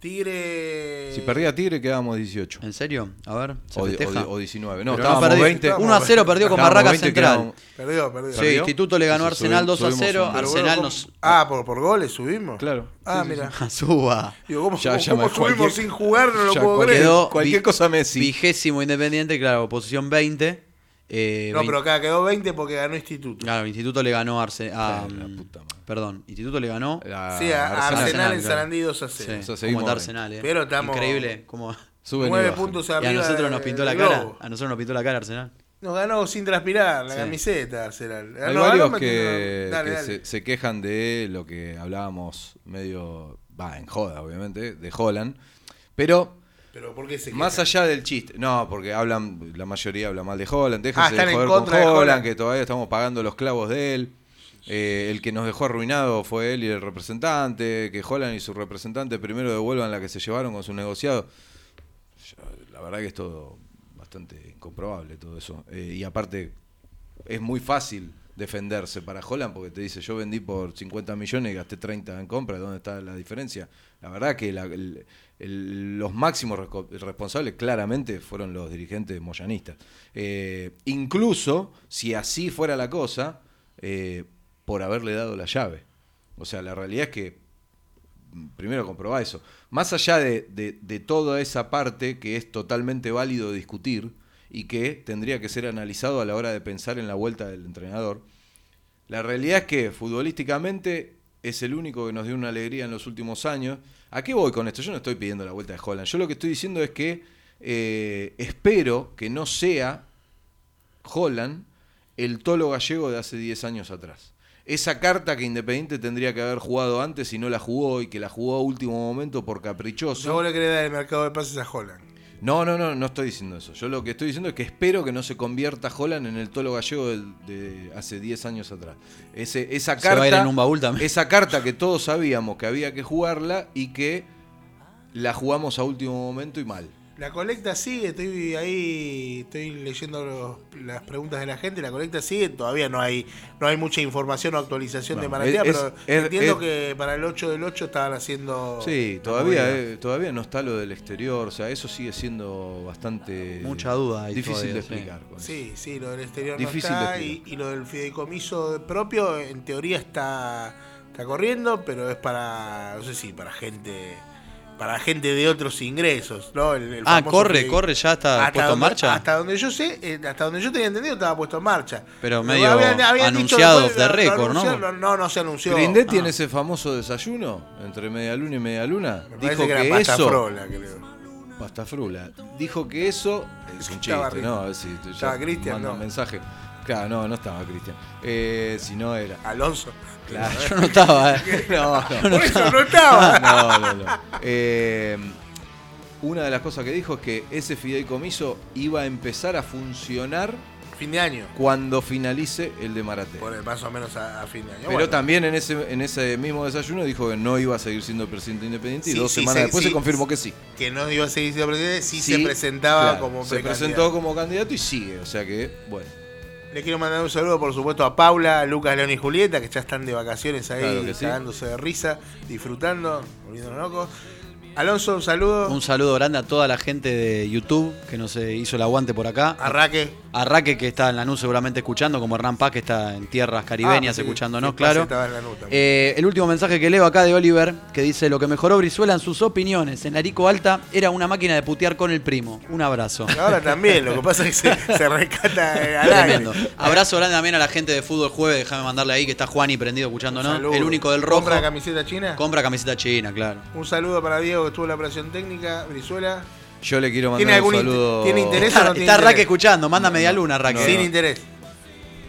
Speaker 5: Tigre.
Speaker 7: Si perdía Tigre quedábamos 18.
Speaker 6: ¿En serio? A ver, ¿se
Speaker 7: O, o o 19. No,
Speaker 6: Pero
Speaker 7: estábamos
Speaker 6: perdió.
Speaker 7: 20.
Speaker 6: 1 a 0 perdió con Barraca
Speaker 7: 20,
Speaker 6: Central.
Speaker 7: quedamos-
Speaker 5: Perdió, perdió.
Speaker 6: Sí,
Speaker 7: ¿Perdió?
Speaker 6: Instituto le ganó a Arsenal
Speaker 7: subimos-
Speaker 6: 2 a
Speaker 7: subimos
Speaker 6: 0.
Speaker 7: un-
Speaker 5: Pero bueno,
Speaker 6: Arsenal
Speaker 5: ¿cómo-
Speaker 6: nos.
Speaker 5: Ah, por, por goles subimos.
Speaker 7: Claro.
Speaker 5: Ah,
Speaker 7: Sí,
Speaker 5: mira.
Speaker 7: sí.
Speaker 6: Suba.
Speaker 5: Digo, ¿cómo,
Speaker 7: Ya-
Speaker 5: cómo-
Speaker 7: ya me-
Speaker 5: cómo subimos
Speaker 7: cualquier-
Speaker 5: sin jugar? No lo
Speaker 7: ya
Speaker 5: puedo creer.
Speaker 6: Quedó
Speaker 7: cualquier cosa Messi.
Speaker 6: Vigésimo Independiente, claro, posición 20. Eh,
Speaker 5: No,
Speaker 6: 20
Speaker 5: pero acá quedó 20 porque ganó Instituto.
Speaker 6: Claro, Instituto le ganó a Arsenal.
Speaker 7: Puta madre.
Speaker 6: Perdón, Instituto le ganó.
Speaker 7: La-
Speaker 5: Sí, a,
Speaker 7: Arsenal.
Speaker 5: Arsenal, en
Speaker 6: claro.
Speaker 5: Sarandí 2 a
Speaker 6: Sí,
Speaker 5: 0.
Speaker 7: O sea,
Speaker 6: como
Speaker 7: seguimos
Speaker 6: está
Speaker 7: ahí.
Speaker 6: Arsenal, eh.
Speaker 5: Pero estamos-
Speaker 6: Increíble. Como...
Speaker 7: Suben y
Speaker 5: 9
Speaker 7: bajan.
Speaker 5: puntos
Speaker 6: Y
Speaker 5: arriba.
Speaker 6: a nosotros nos pintó la cara.
Speaker 5: Globo.
Speaker 6: A nosotros nos pintó la cara Arsenal.
Speaker 5: Nos ganó sin transpirar la
Speaker 6: Sí.
Speaker 5: camiseta Arsenal.
Speaker 7: Hay
Speaker 5: No,
Speaker 7: varios
Speaker 5: ganó
Speaker 7: que,
Speaker 5: metiendo- Dale,
Speaker 7: que
Speaker 5: dale.
Speaker 7: Se, se quejan de lo que hablábamos medio, va, en joda, obviamente, de Holland. Pero
Speaker 5: Pero ¿por qué se
Speaker 7: más
Speaker 5: quejan?
Speaker 7: allá del chiste, no, porque hablan, la mayoría habla mal de Holland, déjense
Speaker 5: Ah,
Speaker 7: de joder con Holland,
Speaker 5: Holland.
Speaker 7: que todavía estamos pagando los clavos de él. Eh, el que nos dejó arruinado fue él y el representante, que Holland y su representante primero devuelvan la que se llevaron con su negociado. Yo, la verdad que es todo bastante incomprobable todo eso. Eh, y aparte, es muy fácil defenderse para Holland porque te dice yo vendí por 50 millones y gasté 30 en compra, ¿dónde está la diferencia? La verdad que la- el- los máximos responsables claramente fueron los dirigentes moyanistas. Eh, incluso si así fuera la cosa, eh, por haberle dado la llave. O sea, la realidad es que mm, primero comprobá eso. Más allá de, de- de toda esa parte que es totalmente válido discutir y que tendría que ser analizado a la hora de pensar en la vuelta del entrenador, la realidad es que futbolísticamente es el único que nos dio una alegría en los últimos años. ¿A qué voy con esto? Yo no estoy pidiendo la vuelta de Holland. Yo lo que estoy diciendo es que eh, espero que no sea Holland el tolo gallego de hace 10 años atrás. esa carta que Independiente tendría que haber jugado antes y no la jugó y que la jugó a último momento por caprichoso.
Speaker 5: Vos le querés dar el mercado de pases a Holland.
Speaker 7: No, no, no, no estoy diciendo eso. Yo lo que estoy diciendo es que espero que no se convierta Holland en el tolo gallego de hace 10 años atrás. Ese, esa
Speaker 6: Se
Speaker 7: carta,
Speaker 6: va a ir en un baúl también.
Speaker 7: Esa carta que todos sabíamos que había que jugarla y que la jugamos a último momento y mal.
Speaker 5: La colecta sigue, estoy ahí, estoy leyendo los- las preguntas de la gente, la colecta sigue, todavía no hay no hay mucha información o actualización
Speaker 7: No,
Speaker 5: de Maratea,
Speaker 7: es-
Speaker 5: pero
Speaker 7: es-
Speaker 5: entiendo
Speaker 7: es-
Speaker 5: que para el 8 del 8 estaban haciendo...
Speaker 7: Sí, todavía, eh, todavía no está lo del exterior, o sea, eso sigue siendo bastante
Speaker 6: Mucha duda ahí
Speaker 7: difícil de
Speaker 6: todavía,
Speaker 7: explicar.
Speaker 5: Sí, sí, lo del exterior
Speaker 7: Difícil
Speaker 5: no
Speaker 7: de
Speaker 5: está y, y lo del fideicomiso propio en teoría está, está corriendo, pero es para, no sé si, para gente para gente de otros ingresos, ¿no? El- el
Speaker 6: Ah, corre, corre, ya está puesto en marcha.
Speaker 5: Hasta donde yo sé, eh, hasta donde yo tenía entendido estaba puesto en marcha.
Speaker 6: Pero medio
Speaker 5: dicho
Speaker 6: anunciado
Speaker 5: después,
Speaker 6: de récord, ¿no?
Speaker 5: No, no se anunció.
Speaker 7: Grindet
Speaker 5: Ah,
Speaker 7: tiene ese famoso desayuno entre media luna y media luna.
Speaker 5: me
Speaker 7: Dijo
Speaker 5: que
Speaker 7: que,
Speaker 5: era pasta
Speaker 7: eso.
Speaker 5: frola, creo.
Speaker 7: Pasta frula. Dijo que eso. Es un chiste. ¿no? A ver si ya
Speaker 5: Cristian, no.
Speaker 7: un mensaje. Claro, no, no estaba Cristian. Eh, si no era.
Speaker 5: Alonso.
Speaker 7: Claro.
Speaker 6: Yo no estaba, eh.
Speaker 7: No, no.
Speaker 5: Por eso no estaba.
Speaker 7: No, no, no. Eh, una de las cosas que dijo es que ese fideicomiso iba a empezar a funcionar
Speaker 5: Fin de año.
Speaker 7: cuando finalice el de Maratea.
Speaker 5: Por más o menos a, a fin de año.
Speaker 7: Pero
Speaker 5: Bueno,
Speaker 7: también en ese, en ese mismo desayuno dijo que no iba a seguir siendo presidente independiente y dos
Speaker 5: sí,
Speaker 7: semanas después
Speaker 5: sí.
Speaker 7: se confirmó que sí.
Speaker 5: que no iba a seguir siendo presidente, sí, se presentaba
Speaker 7: claro,
Speaker 5: como
Speaker 7: Se presentó como candidato y sigue, o sea que, bueno.
Speaker 5: Le quiero mandar un saludo, por supuesto, a Paula, Lucas, León y Julieta, que ya están de vacaciones ahí,
Speaker 7: Claro que sí.
Speaker 5: cagándose de risa, disfrutando, volviéndonos locos. Alonso, un saludo.
Speaker 6: Un saludo grande a toda la gente de YouTube que nos eh, hizo el aguante por acá.
Speaker 5: A Raque.
Speaker 6: A Raque que está en la NUS seguramente escuchando, como Hernán Paz que está en tierras caribeñas
Speaker 5: Ah, sí,
Speaker 6: escuchándonos,
Speaker 5: sí,
Speaker 6: claro.
Speaker 5: estaba en la nota.
Speaker 6: Eh, el último mensaje que leo acá de Oliver, que dice, lo que mejoró Brizuela en sus opiniones en Larico Alta era una máquina de putear con el primo. Un abrazo.
Speaker 5: Ahora también, lo que pasa es que se, se rescata al aire.
Speaker 6: Tremendo. Abrazo grande también a la gente de Fútbol Jueves, déjame mandarle ahí que está Juani prendido escuchándonos. El único del rojo.
Speaker 5: ¿Compra camiseta china?
Speaker 6: Compra camiseta china, claro.
Speaker 5: Un saludo para Diego, que estuvo en la operación técnica, Brizuela.
Speaker 7: Yo le quiero
Speaker 5: ¿Tiene
Speaker 7: mandar un
Speaker 5: algún in-
Speaker 7: saludo.
Speaker 5: tiene interés?
Speaker 6: Está,
Speaker 5: no tiene
Speaker 6: está
Speaker 5: interés?
Speaker 6: Raque escuchando, manda media luna, Raque.
Speaker 5: Sin interés.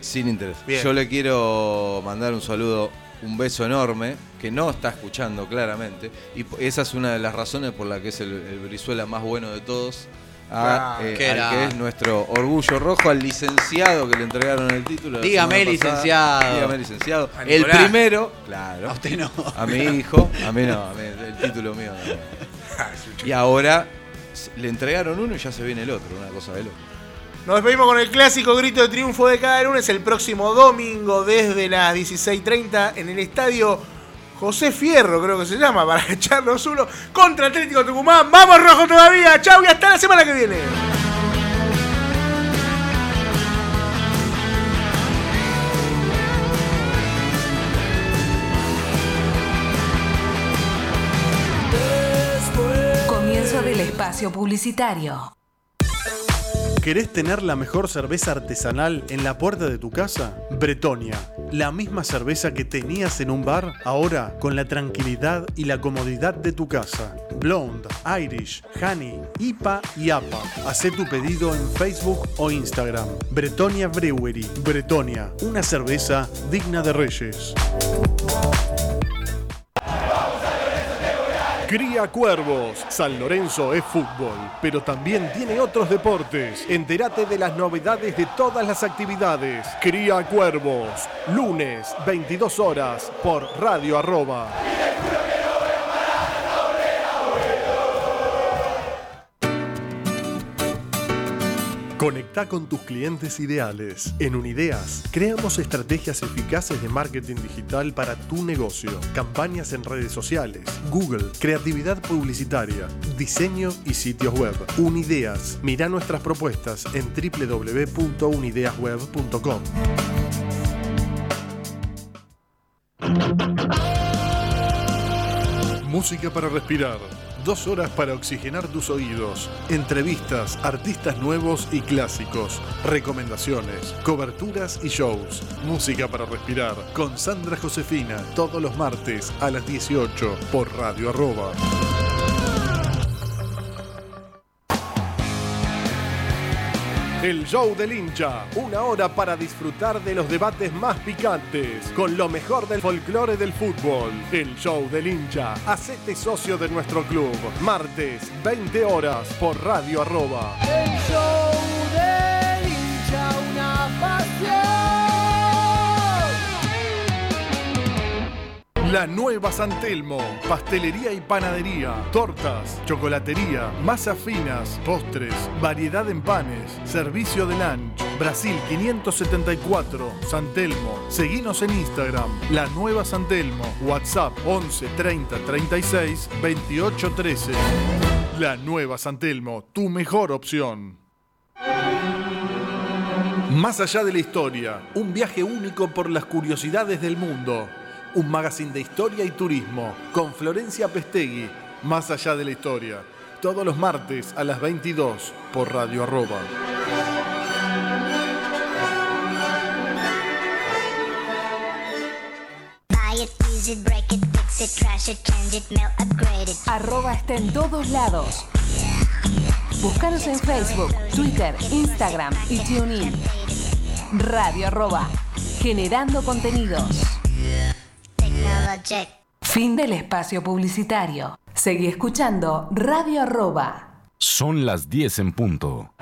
Speaker 7: Sin interés.
Speaker 5: Bien.
Speaker 7: Yo le quiero mandar un saludo, un beso enorme, que no está escuchando claramente. Y esa es una de las razones por la que es el, el Brizuela más bueno de todos. A,
Speaker 5: Ah,
Speaker 7: eh,
Speaker 6: qué
Speaker 7: al
Speaker 6: era.
Speaker 7: que es nuestro orgullo rojo, al licenciado que le entregaron el título.
Speaker 6: Dígame,
Speaker 7: pasada.
Speaker 6: licenciado.
Speaker 7: Dígame, licenciado. El primero, claro.
Speaker 6: A usted no.
Speaker 7: A mi hijo, a mí no, a mí, el título mío no. Y ahora le entregaron uno y ya se viene el otro, una cosa de loco.
Speaker 5: Nos despedimos con el clásico grito de triunfo de cada lunes el próximo domingo desde las 16.30 en el estadio José Fierro, creo que se llama, para echarnos uno contra Atlético Tucumán. ¡Vamos rojo todavía! ¡Chau y hasta la semana que viene!
Speaker 2: Comienzo del espacio publicitario.
Speaker 1: ¿Querés tener la mejor cerveza artesanal en la puerta de tu casa? Bretonia, la misma cerveza que tenías en un bar, ahora con la tranquilidad y la comodidad de tu casa. Blonde, Irish, Honey, IPA y APA. Haz tu pedido en Facebook o Instagram. Bretonia Brewery. Bretonia, una cerveza digna de reyes. Cría Cuervos. San Lorenzo es fútbol, pero también tiene otros deportes. Entérate de las novedades de todas las actividades. Cría Cuervos. Lunes, 22 horas, por Radio Arroba. Conecta con tus clientes ideales. En Unideas, creamos estrategias eficaces de marketing digital para tu negocio. Campañas en redes sociales, Google, creatividad publicitaria, diseño y sitios web. Unideas. Mira nuestras propuestas en www.unideasweb.com. Música para respirar. Dos horas para oxigenar tus oídos. Entrevistas, artistas nuevos y clásicos. Recomendaciones, coberturas y shows. Música para respirar. Con Sandra Josefina. Todos los martes a las 18 por Radio Arroba. El show del hincha, una hora para disfrutar de los debates más picantes, con lo mejor del folclore del fútbol. El show del hincha, hacete socio de nuestro club. Martes, 20 horas, por Radio Arroba.
Speaker 9: El show
Speaker 1: La Nueva San Telmo, pastelería y panadería, tortas, chocolatería, masas finas, postres, variedad en panes, servicio de lunch. Brasil 574, San Telmo. Seguinos en Instagram, La Nueva San Telmo, WhatsApp 11 30 36 28 13. La Nueva San Telmo, tu mejor opción. Más allá de la historia, un viaje único por las curiosidades del mundo. Un magazine de historia y turismo con Florencia Pestegui. Más allá de la historia. Todos los martes a las 22 por Radio Arroba.
Speaker 2: Arroba está en todos lados. Búscanos en Facebook, Twitter, Instagram y TuneIn. Radio arroba. Generando contenidos. Fin del espacio publicitario. Seguí escuchando Radio arroba.
Speaker 3: Son las 10 en punto.